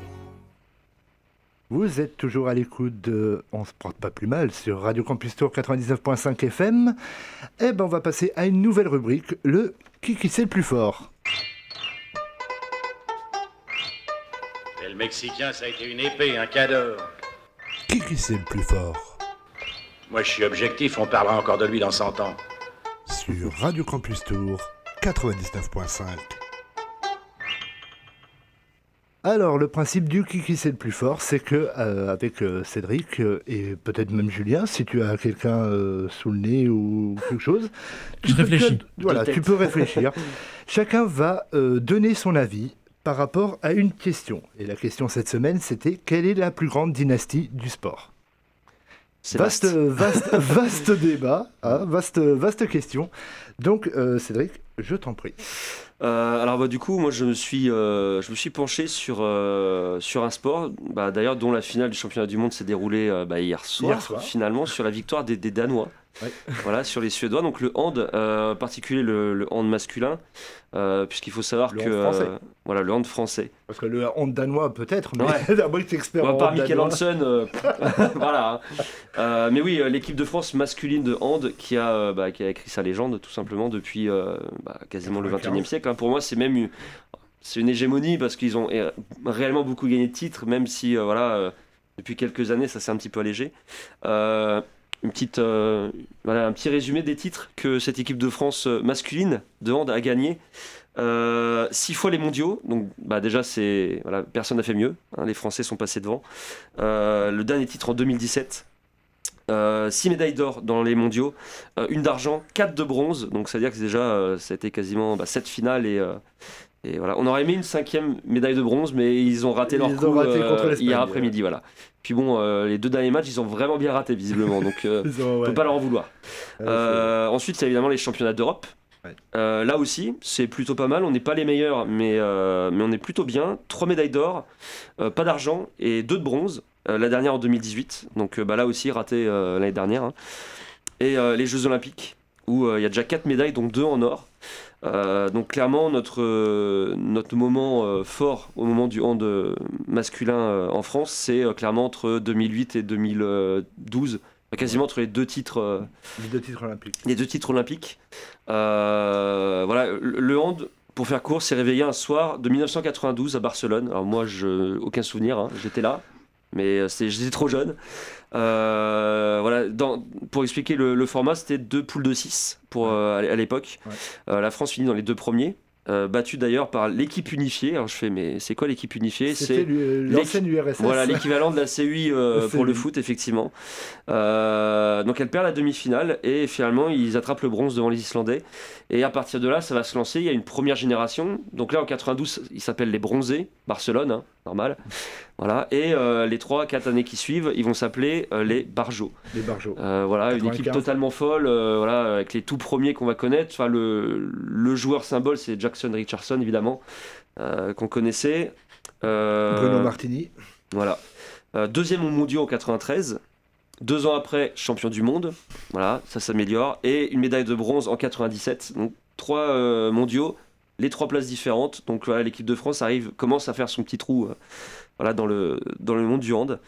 vous êtes toujours à l'écoute de On se porte pas plus mal sur Radio Campus Tour 99.5 FM. Eh ben on va passer à une nouvelle rubrique, le qui qui c'est le plus fort. Et le Mexicain, ça a été une épée, un cadeau. Qui qui c'est le plus fort Moi je suis objectif, on parlera encore de lui dans 100 ans. Sur Radio Campus Tour 99.5. Alors, le principe du qui c'est le plus fort, c'est que euh, avec euh, Cédric euh, et peut-être même Julien, si tu as quelqu'un euh, sous le nez ou quelque chose, tu Je peux- réfléchis. Voilà, tu peux réfléchir. Chacun va euh, donner son avis par rapport à une question. Et la question cette semaine, c'était quelle est la plus grande dynastie du sport? Vaste. vaste, vaste débat, hein, vaste, vaste question. Donc, euh, Cédric, je t'en prie. Euh, alors bah, du coup, moi je me suis, euh, je me suis penché sur, euh, sur un sport, bah, d'ailleurs dont la finale du championnat du monde s'est déroulée bah, hier, soir, Hier soir. finalement, sur la victoire des, des Danois. Ouais. Voilà, sur les Suédois. Donc le hand, en particulier le, le hand masculin, puisqu'il faut savoir Le que... hand français. voilà, le hand français. Parce que le honte danois, peut-être, mais Ouais. d'abord tu expert Ouais, en par hand Michael danois. Hansen, voilà. hein. Mais oui, l'équipe de France masculine de hand qui a, bah, qui a écrit sa légende tout simplement depuis euh, bah, quasiment le 95. 21e siècle. hein. Pour moi, c'est même une, c'est une hégémonie parce qu'ils ont euh, réellement beaucoup gagné de titres, même si euh, voilà, depuis quelques années, ça s'est un petit peu allégé. Une petite, voilà, un petit résumé des titres que cette équipe de France masculine de hand a gagné. Euh, six fois les mondiaux, donc bah déjà c'est voilà, personne n'a fait mieux, hein, les Français sont passés devant. Euh, le dernier titre en 2017, euh, six médailles d'or dans les mondiaux, euh, une d'argent, quatre de bronze, donc c'est à dire que déjà euh, ça a été quasiment bah, sept finales et, euh, et voilà. On aurait aimé une cinquième médaille de bronze, mais ils ont raté Ils leur coup raté euh, hier après-midi, voilà. Puis bon, les deux derniers matchs, ils ont vraiment bien raté visiblement, donc on ouais. peut pas leur en vouloir. Ouais, Euh, ensuite, c'est évidemment les championnats d'Europe. Euh, là aussi, c'est plutôt pas mal. On n'est pas les meilleurs, mais, euh, mais on est plutôt bien. Trois médailles d'or, euh, pas d'argent et deux de bronze. Euh, la dernière en 2018. Donc euh, bah, là aussi, raté euh, l'année dernière. hein. Et les Jeux Olympiques, où il y a déjà quatre médailles, donc deux en or. Donc clairement, notre, notre moment fort au moment du hand masculin en France, c'est clairement entre 2008 et 2012. Quasiment entre les deux titres euh, Les deux titres olympiques. les deux titres olympiques. Euh, voilà, le le hand, pour faire court, s'est réveillé un soir de 1992 à Barcelone. Alors moi, je, aucun souvenir, hein, j'étais là, mais euh, c'était- j'étais trop jeune. Euh, voilà, dans- pour expliquer le, le format, c'était deux poules de 6 pour, euh, à l'é- à l'époque. Ouais. Euh, la France finit dans les deux premiers. battue d'ailleurs par l'équipe unifiée. Alors je fais, mais c'est quoi l'équipe unifiée? C'était C'est l'ancienne URSS. voilà, l'équivalent de la CUI pour le foot, effectivement. Donc elle perd la demi-finale et finalement ils attrapent le bronze devant les Islandais. Et à partir de là, ça va se lancer. Il y a une première génération. Donc là, en 92, ils s'appellent les Bronzés, Barcelone, hein, normal. Voilà. Et euh, les 3-4 années qui suivent, ils vont s'appeler euh, les Barjots. Les Barjots. Euh, voilà, une 95. équipe totalement folle, voilà, avec les tout premiers qu'on va connaître. Enfin, le, le joueur symbole, c'est Jackson Richardson, évidemment, qu'on connaissait. Bruno Martini. voilà. Deuxième au mondiaux en 93. Deux ans après, champion du monde. Voilà, ça s'améliore. Et une médaille de bronze en 97. Donc trois mondiaux, les trois places différentes. Donc l'équipe de France commence à faire son petit trou euh, dans, le, monde du hand.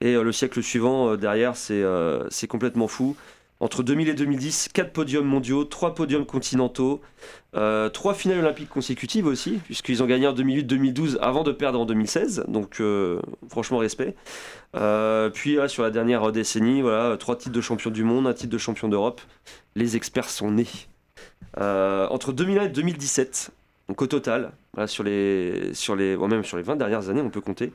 Et euh, le siècle suivant, euh, derrière, c'est complètement fou. Entre 2000 et 2010, 4 podiums mondiaux, 3 podiums continentaux, euh, 3 finales olympiques consécutives aussi, puisqu'ils ont gagné en 2008-2012 avant de perdre en 2016. Donc franchement, respect. Puis sur la dernière décennie, voilà, 3 titres de champion du monde, un titre de champion d'Europe. Les experts sont nés. Euh, entre 2001 et 2017, donc au total, voilà, sur les, sur les, bon, même sur les 20 dernières années, on peut compter,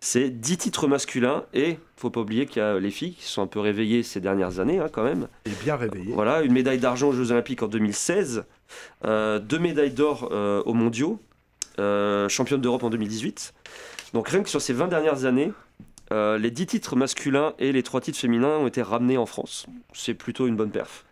c'est 10 titres masculins et faut pas oublier qu'il y a les filles qui sont un peu réveillées ces dernières années hein, quand même. Et bien réveillé. Voilà, une médaille d'argent aux Jeux Olympiques en 2016, euh, deux médailles d'or euh, aux Mondiaux, championne d'Europe en 2018. Donc rien que sur ces 20 dernières années, les 10 titres masculins et les 3 titres féminins ont été ramenés en France. C'est plutôt une bonne perf.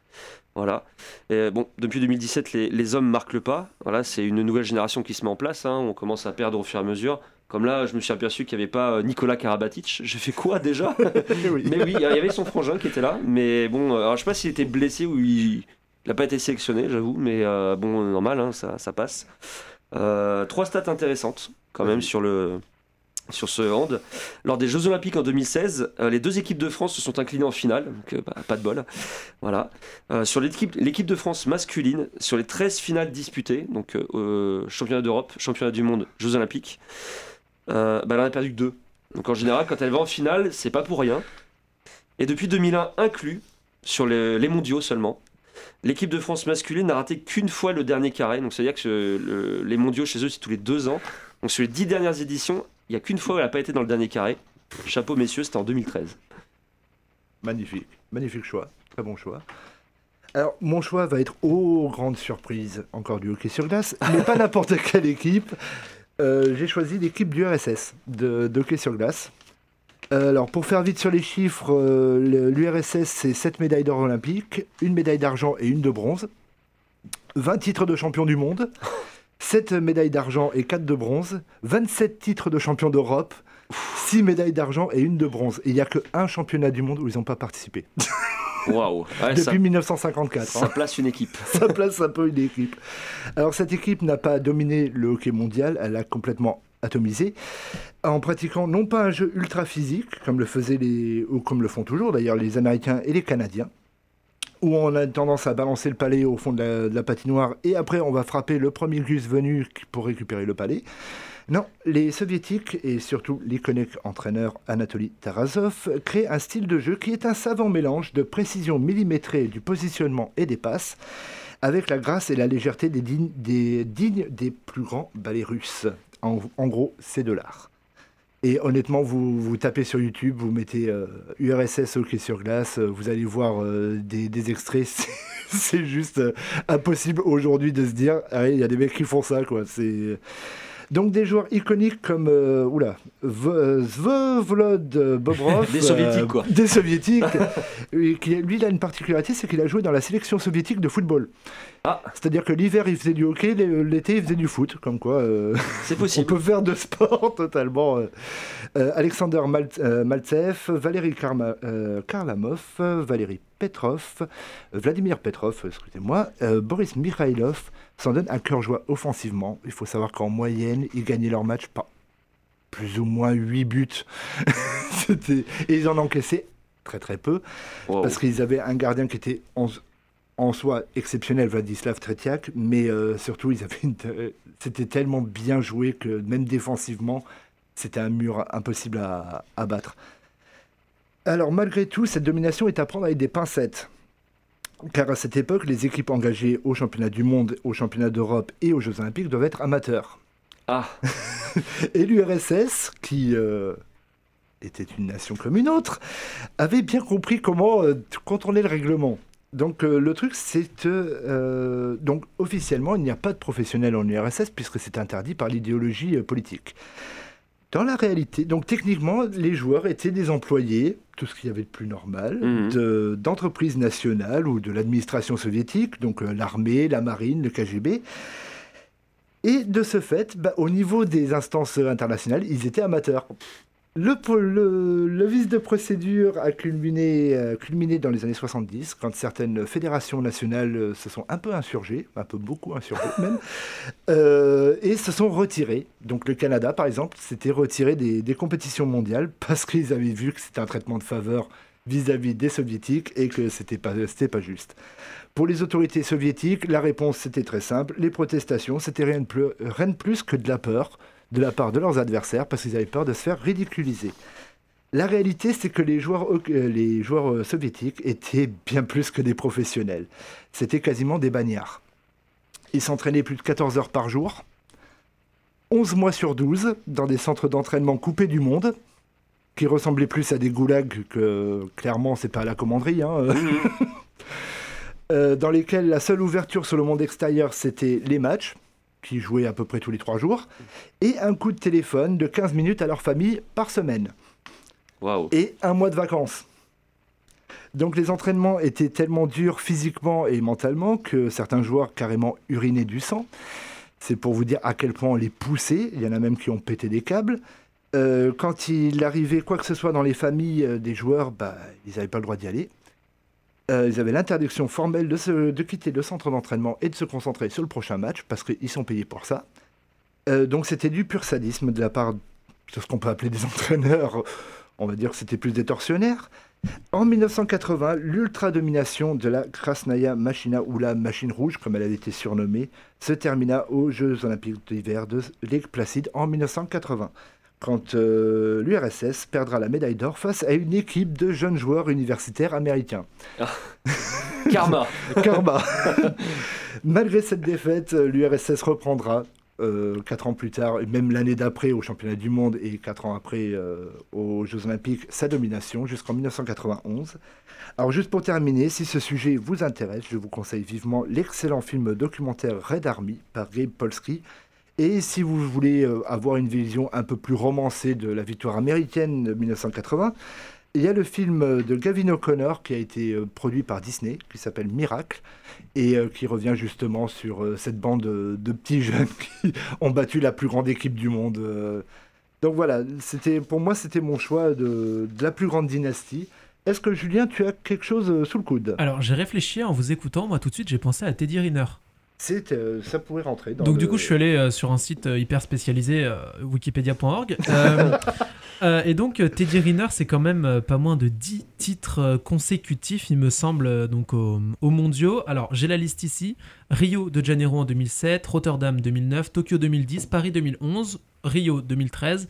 Voilà. Et bon, depuis 2017, les, les hommes marquent le pas. Voilà, c'est une nouvelle génération qui se met en place. hein. On commence à perdre au fur et à mesure. Comme là, je me suis aperçu qu'il n'y avait pas euh, Nicolas Karabatic. J'ai fait quoi déjà? Oui. Mais oui, il y avait son frangin qui était là. Mais bon, euh, alors, je sais pas s'il était blessé ou il n'a pas été sélectionné, j'avoue. Mais euh, bon, normal, hein, ça, ça passe. Euh, trois stats intéressantes quand même sur le sur ce hand. Lors des Jeux Olympiques en 2016, euh, les deux équipes de France se sont inclinées en finale, donc euh, bah, pas de bol. Voilà. Euh, sur l'équipe l'équipe de France masculine, sur les 13 finales disputées, donc championnat d'Europe, championnat du monde, Jeux Olympiques, bah, elle en a perdu que deux. Donc en général, quand elle va en finale, c'est pas pour rien. Et depuis 2001 inclus, sur les, les mondiaux seulement, L'équipe de France masculine n'a raté qu'une fois le dernier carré. Donc, c'est-à-dire que les mondiaux chez eux, c'est tous les deux ans. Donc, sur les dix dernières éditions, il n'y a qu'une fois où elle n'a pas été dans le dernier carré. Chapeau, messieurs, c'était en 2013. Magnifique, magnifique choix. Très bon choix. Alors, mon choix va être, oh, grande surprise, encore du hockey sur glace, mais pas n'importe quelle équipe. Euh, j'ai choisi l'équipe du RSS de, hockey sur glace. Euh, alors, pour faire vite sur les chiffres, euh, l'URSS, c'est 7 médailles d'or olympiques, une médaille d'argent et une de bronze, 20 titres de champion du monde, 7 médailles d'argent et 4 de bronze, 27 titres de champion d'Europe, 6 médailles d'argent et une de bronze. Et il n'y a qu'un championnat du monde où ils n'ont pas participé. Waouh Depuis 1954. Ça hein. place une équipe. ça place un peu une équipe. Alors cette équipe n'a pas dominé le hockey mondial, elle a complètement atomisé en pratiquant non pas un jeu ultra physique comme le faisaient les ou comme le font toujours d'ailleurs les Américains et les Canadiens où on a tendance à balancer le palais au fond de la, patinoire et après on va frapper le premier gus venu pour récupérer le palais. Non, les soviétiques et surtout l'iconique entraîneur Anatoly Tarasov créent un style de jeu qui est un savant mélange de précision millimétrée du positionnement et des passes, avec la grâce et la légèreté des dignes des, plus grands ballets russes. En, gros, c'est de l'art. Et honnêtement, vous, vous tapez sur YouTube, vous mettez URSS hockey sur glace, vous allez voir euh, des, extraits. C'est juste euh, impossible aujourd'hui de se dire, ah, il y a des mecs qui font ça, quoi. C'est donc des joueurs iconiques comme euh, oula, Volod Bobrov. des soviétiques quoi. Des soviétiques. lui, il a une particularité, c'est qu'il a joué dans la sélection soviétique de football. Ah. C'est-à-dire que l'hiver il faisait du hockey, l'été il faisait du foot, comme quoi. Euh, c'est possible. on peut faire de sport totalement. Euh, Alexander Maltsev, Valérie Karlamov, Valérie Petrov, Vladimir Petrov, excusez-moi, Boris Mikhailov s'en donne un cœur joie offensivement. Il faut savoir qu'en moyenne, ils gagnaient leur match par plus ou moins 8 buts. et ils en encaissaient très très peu. Parce qu'ils avaient un gardien qui était en, soi exceptionnel, Vladislav Tretiak, mais euh, surtout, ils avaient c'était tellement bien joué que même défensivement, c'était un mur impossible à, à battre. Alors malgré tout, cette domination est à prendre avec des pincettes. Car à cette époque, les équipes engagées au championnat du monde, au championnat d'Europe et aux Jeux Olympiques doivent être amateurs. Ah Et l'URSS, qui euh, était une nation comme une autre, avait bien compris comment euh, contourner le règlement. Donc euh, le truc, c'est que donc officiellement, il n'y a pas de professionnels en URSS puisque c'est interdit par l'idéologie politique. Dans la réalité, donc techniquement, les joueurs étaient des employés, tout ce qu'il y avait de plus normal, mhm. d'entreprises nationales ou de l'administration soviétique, donc euh, l'armée, la marine, le KGB. Et de ce fait, bah, au niveau des instances internationales, ils étaient amateurs. Le, le, vice de procédure a culminé, euh, culminé, dans les années 70, quand certaines fédérations nationales euh, se sont un peu insurgées, un peu beaucoup insurgées même, euh, et se sont retirées. Donc le Canada, par exemple, s'était retiré des, des, compétitions mondiales parce qu'ils avaient vu que c'était un traitement de faveur vis-à-vis des soviétiques et que c'était pas, pas juste. Pour les autorités soviétiques, la réponse c'était très simple, les protestations, c'était rien, rien de plus que de la peur de la part de leurs adversaires parce qu'ils avaient peur de se faire ridiculiser. La réalité, c'est que les joueurs, euh, les joueurs euh, soviétiques étaient bien plus que des professionnels. C'était quasiment des bagnards. Ils s'entraînaient plus de 14 heures par jour, 11 mois sur 12, dans des centres d'entraînement coupés du monde, qui ressemblaient plus à des goulags que clairement c'est pas la commanderie. Hein. Euh, dans lesquels la seule ouverture sur le monde extérieur c'était les matchs, qui jouaient à peu près tous les trois jours, et un coup de téléphone de 15 minutes à leur famille par semaine. Et un mois de vacances. Donc les entraînements étaient tellement durs physiquement et mentalement que certains joueurs carrément urinaient du sang. C'est pour vous dire à quel point on les poussait. Il y en a même qui ont pété des câbles. Euh, quand il arrivait quoi que ce soit dans les familles euh, des joueurs, bah, ils n'avaient pas le droit d'y aller. Euh, ils avaient l'interdiction formelle de, de, quitter le centre d'entraînement et de se concentrer sur le prochain match parce qu'ils sont payés pour ça. Euh, donc c'était du pur sadisme de la part de ce qu'on peut appeler des entraîneurs. On va dire que c'était plus des tortionnaires. En 1980, l'ultra-domination de la Krasnaya Machina, ou la Machine Rouge, comme elle avait été surnommée, se termina aux Jeux Olympiques d'hiver de Lake Placide en 1980. Quand euh, l'URSS perdra la médaille d'or face à une équipe de jeunes joueurs universitaires américains. Karma. Karma. Malgré cette défaite, l'URSS reprendra euh, quatre ans plus tard, et même l'année d'après au championnat du monde et quatre ans après euh, aux Jeux Olympiques, sa domination jusqu'en 1991. Alors juste pour terminer, si ce sujet vous intéresse, je vous conseille vivement l'excellent film documentaire Red Army par Gabe Polsky. Et si vous voulez euh, avoir une vision un peu plus romancée de la victoire américaine de 1980, il y a le film de Gavin O'Connor qui a été euh, produit par Disney, qui s'appelle Miracle, et euh, qui revient justement sur cette bande de, petits jeunes qui ont battu la plus grande équipe du monde. Donc voilà, c'était pour moi c'était mon choix de, la plus grande dynastie. Est-ce que Julien, tu as quelque chose sous le coude? Alors j'ai réfléchi en vous écoutant, moi tout de suite j'ai pensé à Teddy Riner. Euh, ça pourrait rentrer. Donc du coup, je suis allé euh, sur un site euh, hyper spécialisé, wikipedia.org. et donc, Teddy Riner, c'est quand même pas moins de 10 titres consécutifs, il me semble, donc aux, mondiaux. Alors, j'ai la liste ici. Rio de Janeiro en 2007, Rotterdam 2009, Tokyo 2010, Paris 2011, Rio 2013,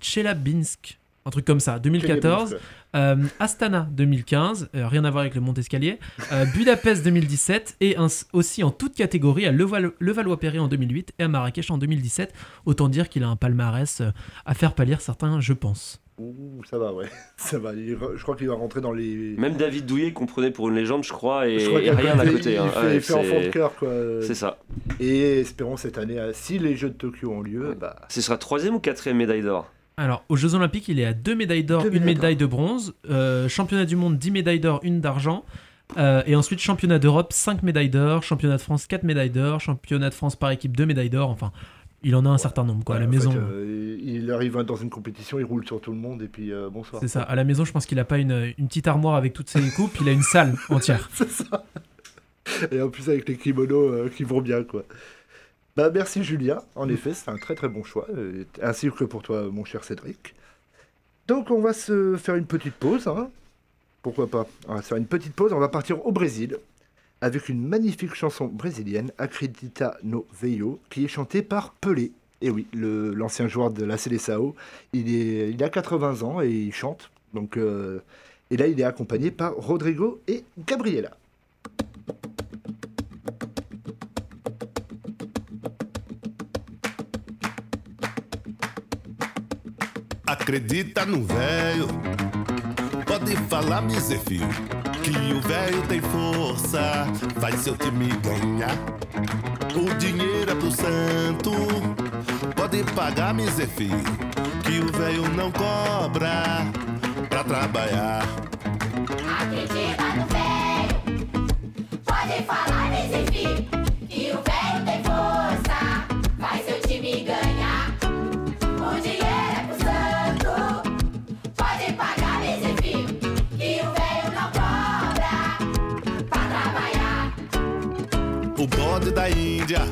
Chelyabinsk un truc comme ça, 2014. Euh, Astana 2015, euh, rien à voir avec le Mont Escalier. Euh, Budapest 2017 et aussi en toute catégorie à Levallois-Perret en 2008 et à Marrakech en 2017. Autant dire qu'il a un palmarès à faire pâlir certains, je pense. Ouh, ça va, ouais. Ça va. Je crois qu'il va rentrer dans les. Même David Douillet qu'on prenait pour une légende, je crois, et, rien à côté. Hein. Il fait, enfant de cœur, quoi. C'est ça. Et espérons cette année, si les Jeux de Tokyo ont lieu, bah. Ce sera troisième ou quatrième médaille d'or? Alors, aux Jeux Olympiques, il est à deux médailles d'or, une médaille de bronze. Euh, championnat du monde, 10 médailles d'or, une d'argent. Euh, et ensuite, championnat d'Europe, 5 médailles d'or. Championnat de France, 4 médailles d'or. Championnat de France par équipe, 2 médailles d'or. Enfin, il en a un certain nombre, quoi, à la maison. Euh, il arrive dans une compétition, il roule sur tout le monde, et puis bonsoir. C'est ça. À la maison, je pense qu'il n'a pas une, une, petite armoire avec toutes ses coupes, il a une salle entière. C'est ça. Et en plus, avec les kimonos qui vont bien, quoi. Bah, merci Julien, en effet, c'est un très très bon choix, ainsi que pour toi, mon cher Cédric. Donc on va se faire une petite pause. Hein. Pourquoi pas? On va se faire une petite pause. On va partir au Brésil avec une magnifique chanson brésilienne, Acredita no Veio, qui est chantée par Pelé. Et oui, l'ancien joueur de la Seleção. Il, est, il a 80 ans et il chante. Donc, euh, et là, il est accompagné par Rodrigo et Gabriela. Acredita no velho, pode falar, me que o velho tem força, faz seu time ganhar. O dinheiro é pro santo, pode pagar, me que o velho não cobra pra trabalhar. Índia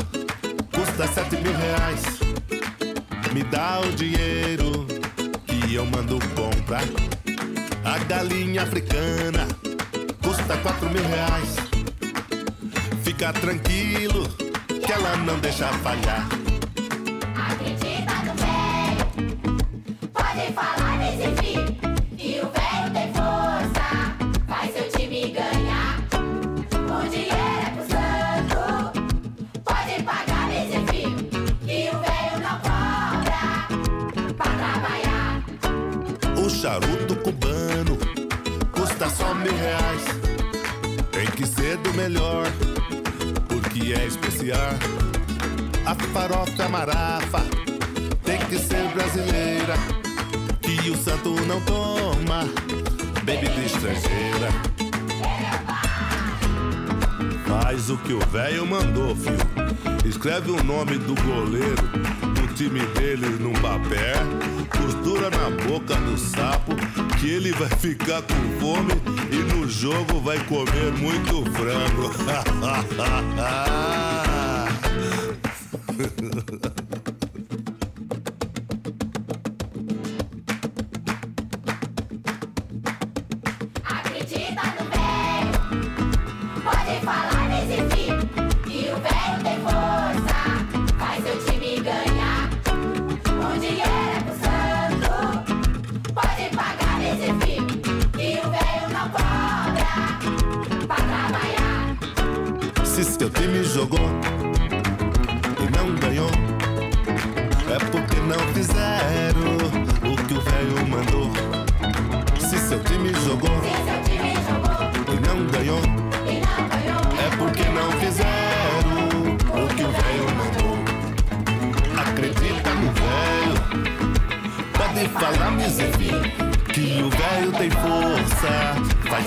custa sete mil reais. Me dá o dinheiro que eu mando comprar. A galinha africana custa quatro mil reais. Fica tranquilo que ela não deixa falhar. Escreve o nome do goleiro do time dele num papel. Costura na boca do sapo que ele vai ficar com fome e no jogo vai comer muito frango.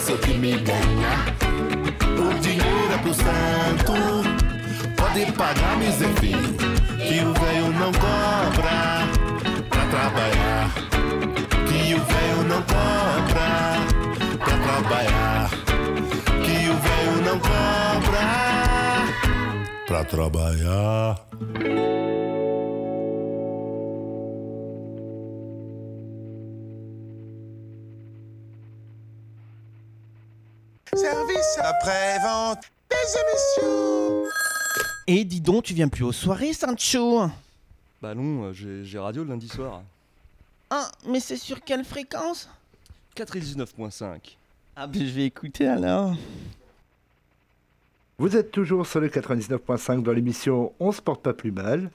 faz seu time ganhar. O dinheiro é pro santo, pode pagar, miséria, que o velho não cobra pra trabalhar. Que o velho não cobra pra trabalhar. Que o velho não cobra pra trabalhar. Donc, tu viens plus aux soirées, Sancho Bah non, euh, j'ai j'ai radio le lundi soir. Ah, mais c'est sur quelle fréquence 99.5. Ah, ben je vais écouter alors. Vous êtes toujours sur le 99.5 dans l'émission On se porte pas plus mal.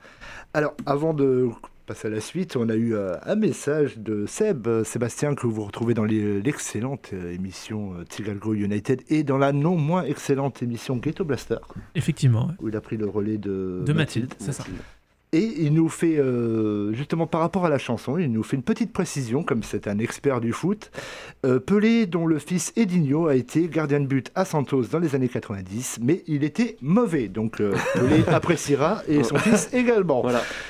Alors, avant de passer à la suite, on a eu euh, un message de Seb, euh, Sébastien, que vous retrouvez dans les- l'excellente euh, émission euh, Tigalgo United et dans la non moins excellente émission Ghetto Blaster, Effectivement. où il a pris le relais de, De Mathilde, c'est ça. Et il nous fait, euh, justement par rapport à la chanson, il nous fait une petite précision, comme c'est un expert du foot. Euh, Pelé, dont le fils Edinho a été gardien de but à Santos dans les années 90, mais il était mauvais. Donc euh, Pelé appréciera et son fils également.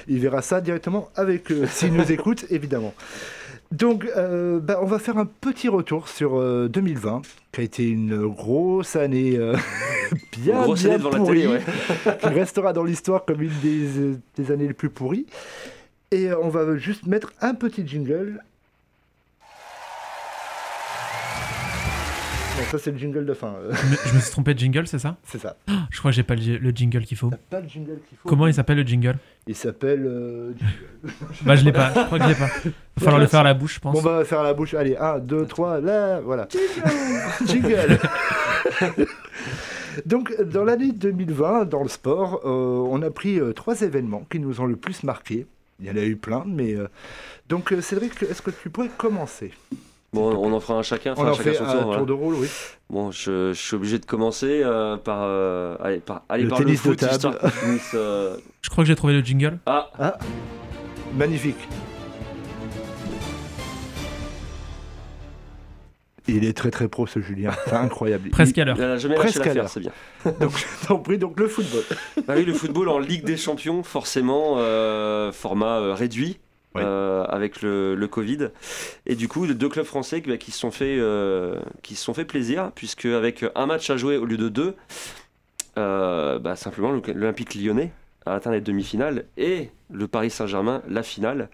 Il verra ça directement avec eux, s'il nous écoute, évidemment. Donc, euh, bah, on va faire un petit retour sur euh, 2020, qui a été une grosse année euh, bien, Grosse bien année devant la pourrie, télé, ouais. qui restera dans l'histoire comme une des, euh, des années les plus pourries. Et euh, on va juste mettre un petit jingle. Bon, ça c'est le jingle de fin. euh. Je me- suis trompé de jingle, c'est ça? C'est ça. Je crois que j'ai pas le, le jingle qu'il faut. Pas le jingle qu'il faut. Comment il s'appelle le jingle? Il s'appelle. euh, Bah je l'ai pas, je crois que je l'ai pas. Va falloir le faire à la bouche, je pense. Bon, bah, on va faire à la bouche. Allez, 1, 2, 3, là, voilà. Jingle Donc, dans l'année 2020, dans le sport, euh, on a pris euh, trois événements qui nous ont le plus marqué. Il y en a eu plein, mais. euh, Donc, euh, Cédric, est-ce que tu pourrais commencer? Bon, on en fera un chacun. On enfin, en chacun fait son un tour, voilà. de rôle, oui. Bon, je, je suis obligé de commencer euh, par, euh, allez, par, aller Le par tennis de le foot, table. histoire qu'on finisse, euh, Je crois que j'ai trouvé le jingle. Ah, Ah, magnifique. Il est très très pro ce Julien, c'est incroyable. Presque à l'heure. il a jamais lâché Presque à l'affaire, l'heure. c'est bien. Donc, t'en prie, donc le football. Bah oui, le football en Ligue des Champions, forcément, euh, format euh, euh, avec le, le Covid. Et du coup deux clubs français qui, bah, qui se sont fait euh, qui se sont fait plaisir puisque avec un match à jouer au lieu de deux euh, bah, simplement l'Olympique lyonnais a atteint les demi-finales et le Paris Saint-Germain la finale.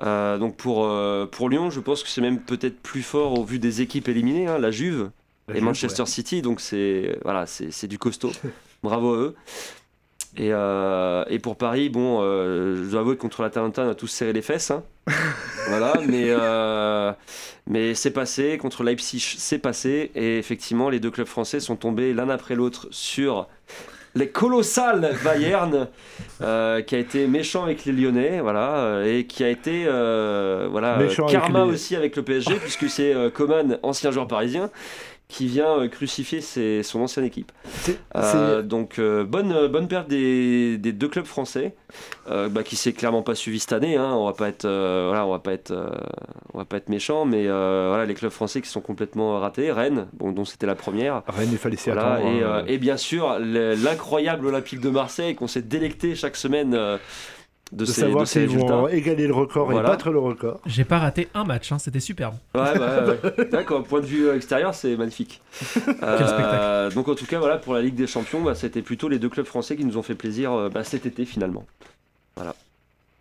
Donc pour, pour Lyon je pense que c'est même peut-être plus fort au vu des équipes éliminées hein, la Juve La et Juve, Manchester ouais. City. Donc c'est voilà c'est du costaud. Bravo à eux et, euh, et pour Paris, bon, euh, je dois avouer que contre l'Atalanta, on a tous serré les fesses. hein. voilà, mais, euh, mais c'est passé. Contre Leipzig, c'est passé. Et effectivement, les deux clubs français sont tombés l'un après l'autre sur les colossales Bayern, euh, qui a été méchant avec les Lyonnais, voilà, et qui a été voilà, Méchant avec karma les- aussi avec le PSG, puisque c'est Coman, ancien joueur parisien, qui vient euh, crucifier ses- son ancienne équipe. Euh, donc euh, bonne, bonne perte des, des deux clubs français, euh, bah, qui s'est clairement pas suivi cette année. hein. On va pas être, voilà, on va pas être, on va pas être méchant, mais voilà, les clubs français qui sont complètement ratés. Rennes, bon, dont c'était la première. Rennes, il fallait s'y Voilà, attendre. et, hein. et bien sûr le- l'incroyable Olympique de Marseille qu'on s'est délecté chaque semaine de, de ces, savoir s'ils résultats. vont égaler le record Voilà. et battre le record. J'ai pas raté un match, hein, c'était superbe. Ouais, ouais, ouais. D'accord, point de vue euh, extérieur, c'est magnifique. Euh, spectacle. Donc, en tout cas, voilà, pour la Ligue des Champions, bah, c'était plutôt les deux clubs français qui nous ont fait plaisir euh, bah, cet été finalement. Voilà.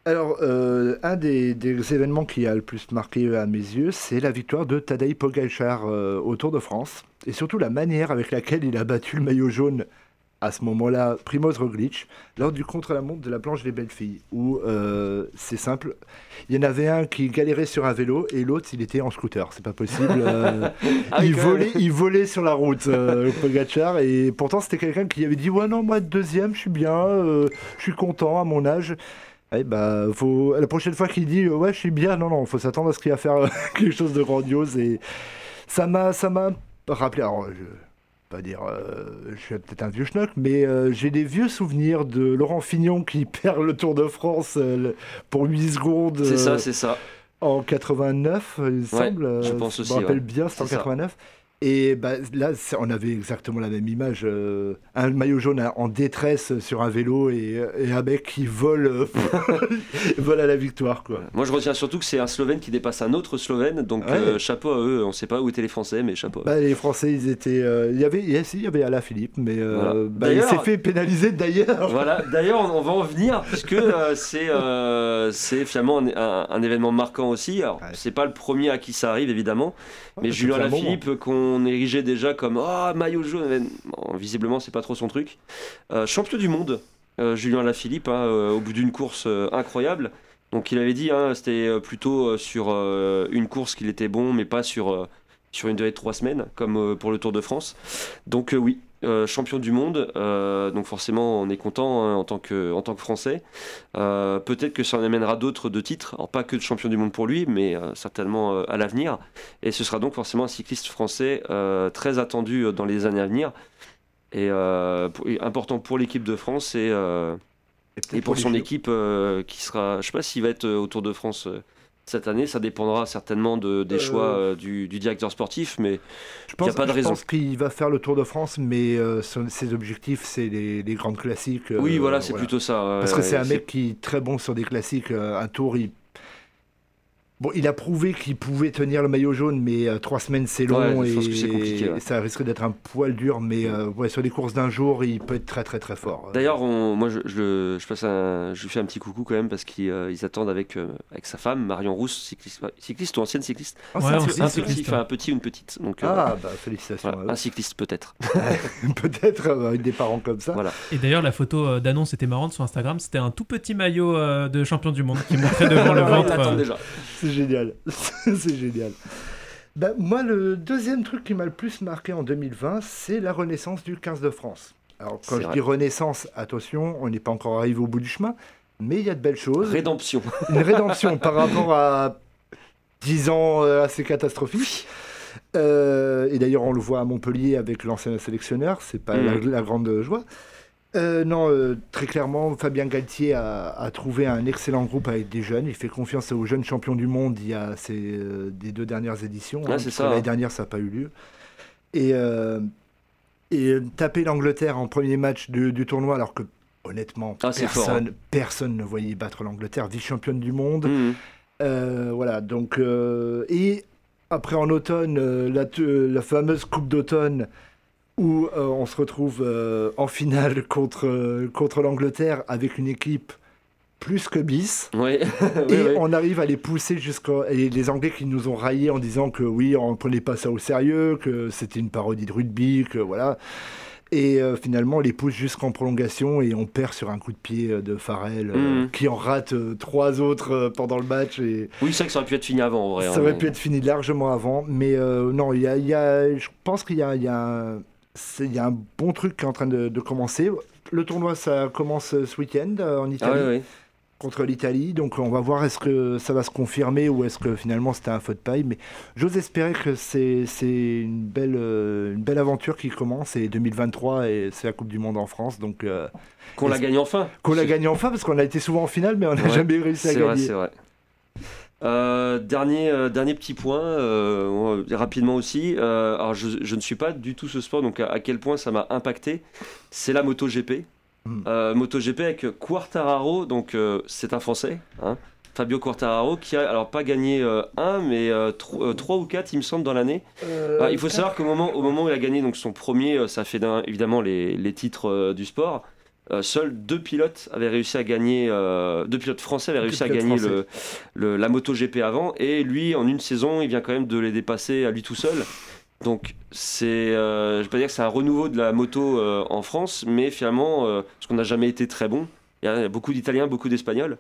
Alors, euh, un des, des événements qui a le plus marqué à mes yeux, c'est la victoire de Tadej Pogacar euh, au Tour de France. Et surtout la manière avec laquelle il a battu le maillot jaune à ce moment-là Primoz Roglic lors du contre-la-montre de la planche des belles filles où euh, c'est simple il y en avait un qui galérait sur un vélo et l'autre il était en scooter c'est pas possible euh, Ah il volait il volait sur la route euh, Pogacar et pourtant c'était quelqu'un qui avait dit ouais non moi deuxième je suis bien euh, je suis content à mon âge bah, faut... La prochaine fois qu'il dit ouais je suis bien, non non, faut s'attendre à ce qu'il va faire quelque chose de grandiose et ça m'a ça m'a rappelé. Alors je pas dire, euh, je suis peut-être un vieux schnock, mais euh, j'ai des vieux souvenirs de Laurent Fignon qui perd le Tour de France euh, pour 8 secondes. C'est ça, c'est ça. En 89, il me semble. je pense aussi, Je me rappelle ouais. bien, c'était en C'est ça. 89. Et bah, là, on avait exactement la même image. euh, un maillot jaune en détresse sur un vélo et, et un mec qui vole, euh, vole à la victoire. Quoi. Moi, je retiens surtout que c'est un Slovène qui dépasse un autre Slovène, donc Ouais. euh, chapeau à eux. On sait pas où étaient les Français, mais chapeau. Bah, les Français, ils étaient. euh, il y avait, il y avait Alain Philippe, mais euh, Voilà. bah, il s'est fait pénaliser d'ailleurs. Voilà, d'ailleurs, on, on va en venir, puisque euh, c'est euh, c'est finalement un, un- un événement marquant aussi. Alors, c'est pas le premier à qui ça arrive, évidemment, mais Julien un moment. Lafilippe, qu'on érigeait déjà comme oh, maillot jaune, visiblement, c'est pas trop son truc. Euh, champion du monde, euh, Julien Lafilippe, hein, euh, au bout d'une course incroyable. Donc, il avait dit, hein, c'était plutôt sur une course qu'il était bon, mais pas sur, sur une durée de trois semaines, comme pour le Tour de France. Donc, oui, euh, champion du monde, euh, donc forcément on est content hein, en, tant que, en tant que Français. Euh, Peut-être que ça en amènera d'autres de titres, alors pas que de champion du monde pour lui, mais certainement à l'avenir. Et ce sera donc forcément un cycliste français très attendu dans les années à venir. Et, pour- et important pour l'équipe de France et, et pour son équipe qui sera, je sais pas s'il va être au Tour de France cette année, ça dépendra certainement de, des Euh, choix euh, du, du directeur sportif, mais Je il pense, n'y a pas de je raison. pense qu'il va faire le Tour de France, mais euh, son- ses objectifs, c'est les, les grandes classiques. Oui, voilà, c'est plutôt ça, Parce que c'est un mec qui est très bon sur des classiques. un tour, il. Bon, il a prouvé qu'il pouvait tenir le maillot jaune, mais euh, trois semaines c'est long Ouais, je et, pense que c'est compliqué, ouais. et ça risque d'être un poil dur. Mais euh, ouais, sur les courses d'un jour, il peut être très très très fort. D'ailleurs, on- moi, je, je, je passe un- je lui fais un petit coucou quand même parce qu'ils euh, attendent avec, euh, avec sa femme, Marion Rousse, cycliste, ou ancienne cycliste. Ah, un un, cycliste, enfin, un petit ou une petite. Donc, euh, Ah, bah, félicitations voilà, un cycliste peut-être. Peut-être euh, avec des parents comme ça. Voilà. Et d'ailleurs, la photo euh, d'annonce était marrante sur Instagram. C'était un tout petit maillot euh, de champion du monde qui montrait devant le ventre. euh, C'est génial. c'est génial. Bah, moi, le deuxième truc qui m'a le plus marqué en 2020, c'est la renaissance du 15 de France. Alors, quand je vrai. dis renaissance, attention, on n'est pas encore arrivé au bout du chemin, mais il y a de belles choses. Rédemption. Une rédemption par rapport à 10 ans euh, assez catastrophiques. Euh, et d'ailleurs, on le voit à Montpellier avec l'ancien sélectionneur, c'est pas la, Mhm. la grande joie. Euh, non, euh, très clairement, Fabien Galtier a, a trouvé un excellent groupe avec des jeunes. Il fait confiance aux jeunes champions du monde il y a ces, euh, des deux dernières éditions. C'est ça, que L'année dernière, ça n'a pas eu lieu. Et, et taper l'Angleterre en premier match du, du tournoi, alors que honnêtement, Ah, personne, fort, hein. personne ne voyait battre l'Angleterre, vice-championne du monde. Euh, voilà, donc. et après en automne, la fameuse Coupe d'automne où euh, on se retrouve euh, en finale contre, contre l'Angleterre avec une équipe plus que bis. Et on arrive à les pousser jusqu'au. Et les Anglais qui nous ont raillés en disant que oui, on ne prenait pas ça au sérieux, que c'était une parodie de rugby, que voilà. Et euh, finalement, on les pousse jusqu'en prolongation et on perd sur un coup de pied de Farrell euh, Mhm. qui en rate euh, trois autres pendant le match. Et Oui, c'est vrai que ça aurait pu être fini avant en vrai. ça hein, aurait mais- pu être fini largement avant. Mais non, il y a, il y a- je pense qu'il y a, y, a il y a un bon truc qui est en train de, de commencer. Le tournoi, ça commence ce week-end euh, en Ah Italie ouais. contre l'Italie. Donc on va voir est-ce que ça va se confirmer ou est-ce que finalement c'était un feu de paille. Mais j'ose espérer que c'est c'est une belle, euh, une belle aventure qui commence. Et 2023, et c'est la Coupe du Monde en France. Donc euh, Qu'on la gagne enfin. Qu'on la gagne enfin parce qu'on a été souvent en finale, mais on n'a Ouais, jamais réussi à c'est gagner. vrai, c'est vrai. Euh, dernier, euh, dernier petit point, euh, rapidement aussi. Euh, alors je, je ne suis pas du tout ce sport, donc à, à quel point ça m'a impacté. C'est la MotoGP. Hmm. Euh, MotoGP avec Quartararo, donc euh, c'est un Français, hein, Fabio Quartararo, qui a alors pas gagné euh, un, mais euh, tro- euh, trois ou quatre, il me semble, dans l'année. Il faut savoir qu'au moment, au moment où il a gagné donc son premier, euh, ça fait évidemment les, les titres euh, du sport. Euh, seuls deux pilotes avaient réussi à gagner, euh, deux pilotes français avaient réussi à gagner le, le- la MotoGP avant, et lui en une saison, il vient quand même de les dépasser à lui tout seul. Donc c'est, euh, je vais pas dire que c'est un renouveau de la moto en France, mais finalement, parce qu'on n'a jamais été très bon. Il y a beaucoup d'Italiens, beaucoup d'Espagnols.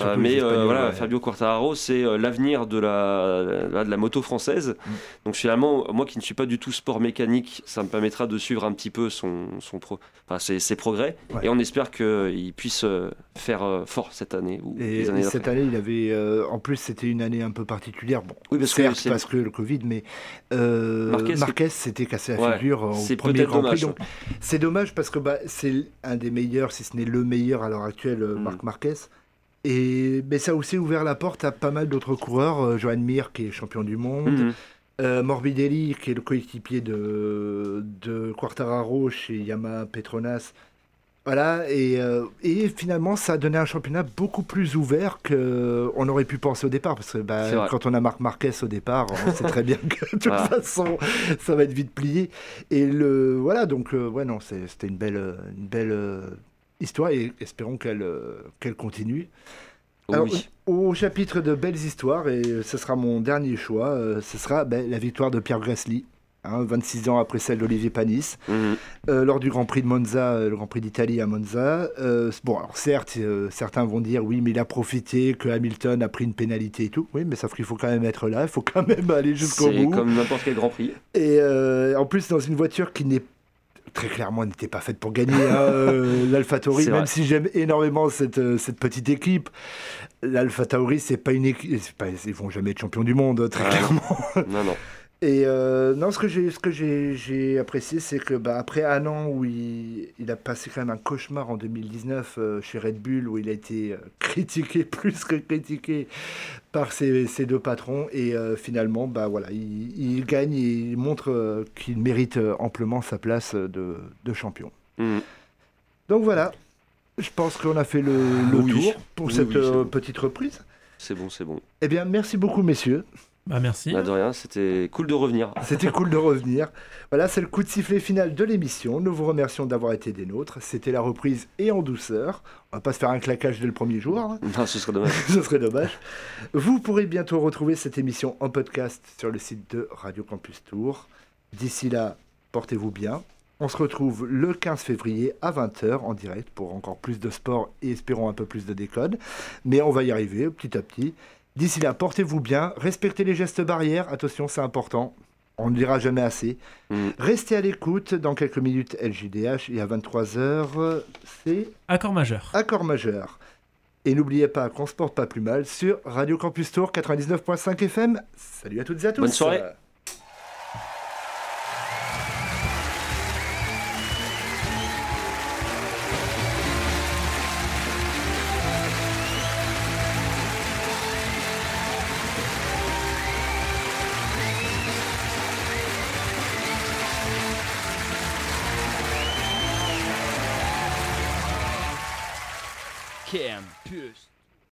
Euh, mais euh, voilà, ouais. Fabio Quartararo, c'est euh, l'avenir de la, de la moto française. Mm. Donc finalement, moi qui ne suis pas du tout sport mécanique, ça me permettra de suivre un petit peu son, son pro, enfin, ses, ses progrès. Ouais. Et on espère qu'il puisse faire fort cette année ou Et, les années et d'après. cette année, il avait. euh, en plus, c'était une année un peu particulière. Bon, Oui, parce que certes, c'est- parce que le Covid, mais Marquez, s'était cassé la Ouais, figure au c'est premier Grand Prix. C'est dommage parce que bah, c'est un des meilleurs, si ce n'est le meilleur à l'heure actuelle, Mm. Marc Marquez. Et mais ça a aussi ouvert la porte à pas mal d'autres coureurs. euh, Johan Mir, qui est champion du monde. Mhm. euh, Morbidelli, qui est le coéquipier de, de Quartararo chez Yamaha Petronas. Voilà, et, euh, et finalement, ça a donné un championnat beaucoup plus ouvert qu'on aurait pu penser au départ. Parce que bah, quand on a Marc Marquez au départ, on sait très bien que de toute Voilà. façon, ça va être vite plié. Et le, voilà, donc, euh, ouais, non, c'était une belle, une belle histoire et espérons qu'elle euh, qu'elle continue. Oh Alors, oui. au, au chapitre de belles histoires, et euh, ce sera mon dernier choix, euh, ce sera ben, la victoire de Pierre Gasly, hein, 26 ans après celle d'Olivier Panis, euh, lors du Grand Prix de Monza, euh, le Grand Prix d'Italie à Monza. Euh, bon, alors certes, certains vont dire oui, mais il a profité, que Hamilton a pris une pénalité et tout. Oui, mais sauf qu'il faut quand même être là, il faut quand même aller jusqu'au C'est bout. comme n'importe quel Grand Prix. Et en plus, dans une voiture qui n'est très clairement n'était pas faite pour gagner, hein, euh, l'AlphaTauri, C'est même vrai. si j'aime énormément cette, euh, cette petite équipe. L'AlphaTauri, c'est pas une équipe, ils vont jamais être champions du monde, très Ah, clairement. Non, non. Et euh, non, ce que j'ai, ce que j'ai, j'ai apprécié, c'est que bah, après un an où il, il a passé quand même un cauchemar en 2019 euh, chez Red Bull, où il a été euh, critiqué plus que critiqué par ses, ses deux patrons, et euh, finalement, bah voilà, il, il gagne et il montre qu'il mérite amplement sa place de, de champion. Mhm. Donc voilà, je pense qu'on a fait le, le Oui. tour pour Oui, cette oui, c'est bon. petite reprise. C'est bon, c'est bon. Eh bien, merci beaucoup, messieurs. Bah merci. Bah, de rien, c'était cool de revenir. C'était cool de revenir. Voilà, c'est le coup de sifflet final de l'émission. Nous vous remercions d'avoir été des nôtres. C'était la reprise et en douceur. On va pas se faire un claquage dès le premier jour. hein. Non, ce serait dommage. Ce serait dommage. Vous pourrez bientôt retrouver cette émission en podcast sur le site de Radio Campus Tour. D'ici là, portez-vous bien. On se retrouve le 15 février à 20h en direct pour encore plus de sport et espérons un peu plus de décode. Mais on va y arriver petit à petit. D'ici là, portez-vous bien, respectez les gestes barrières, attention, c'est important. On ne le dira jamais assez. Mm. Restez à l'écoute. Dans quelques minutes, LJDH. Et à 23h, c'est Accord majeur. Accord majeur. Et n'oubliez pas qu'on se porte pas plus mal sur Radio Campus Tour 99.5 FM. Salut à toutes et à tous. Bonne soirée.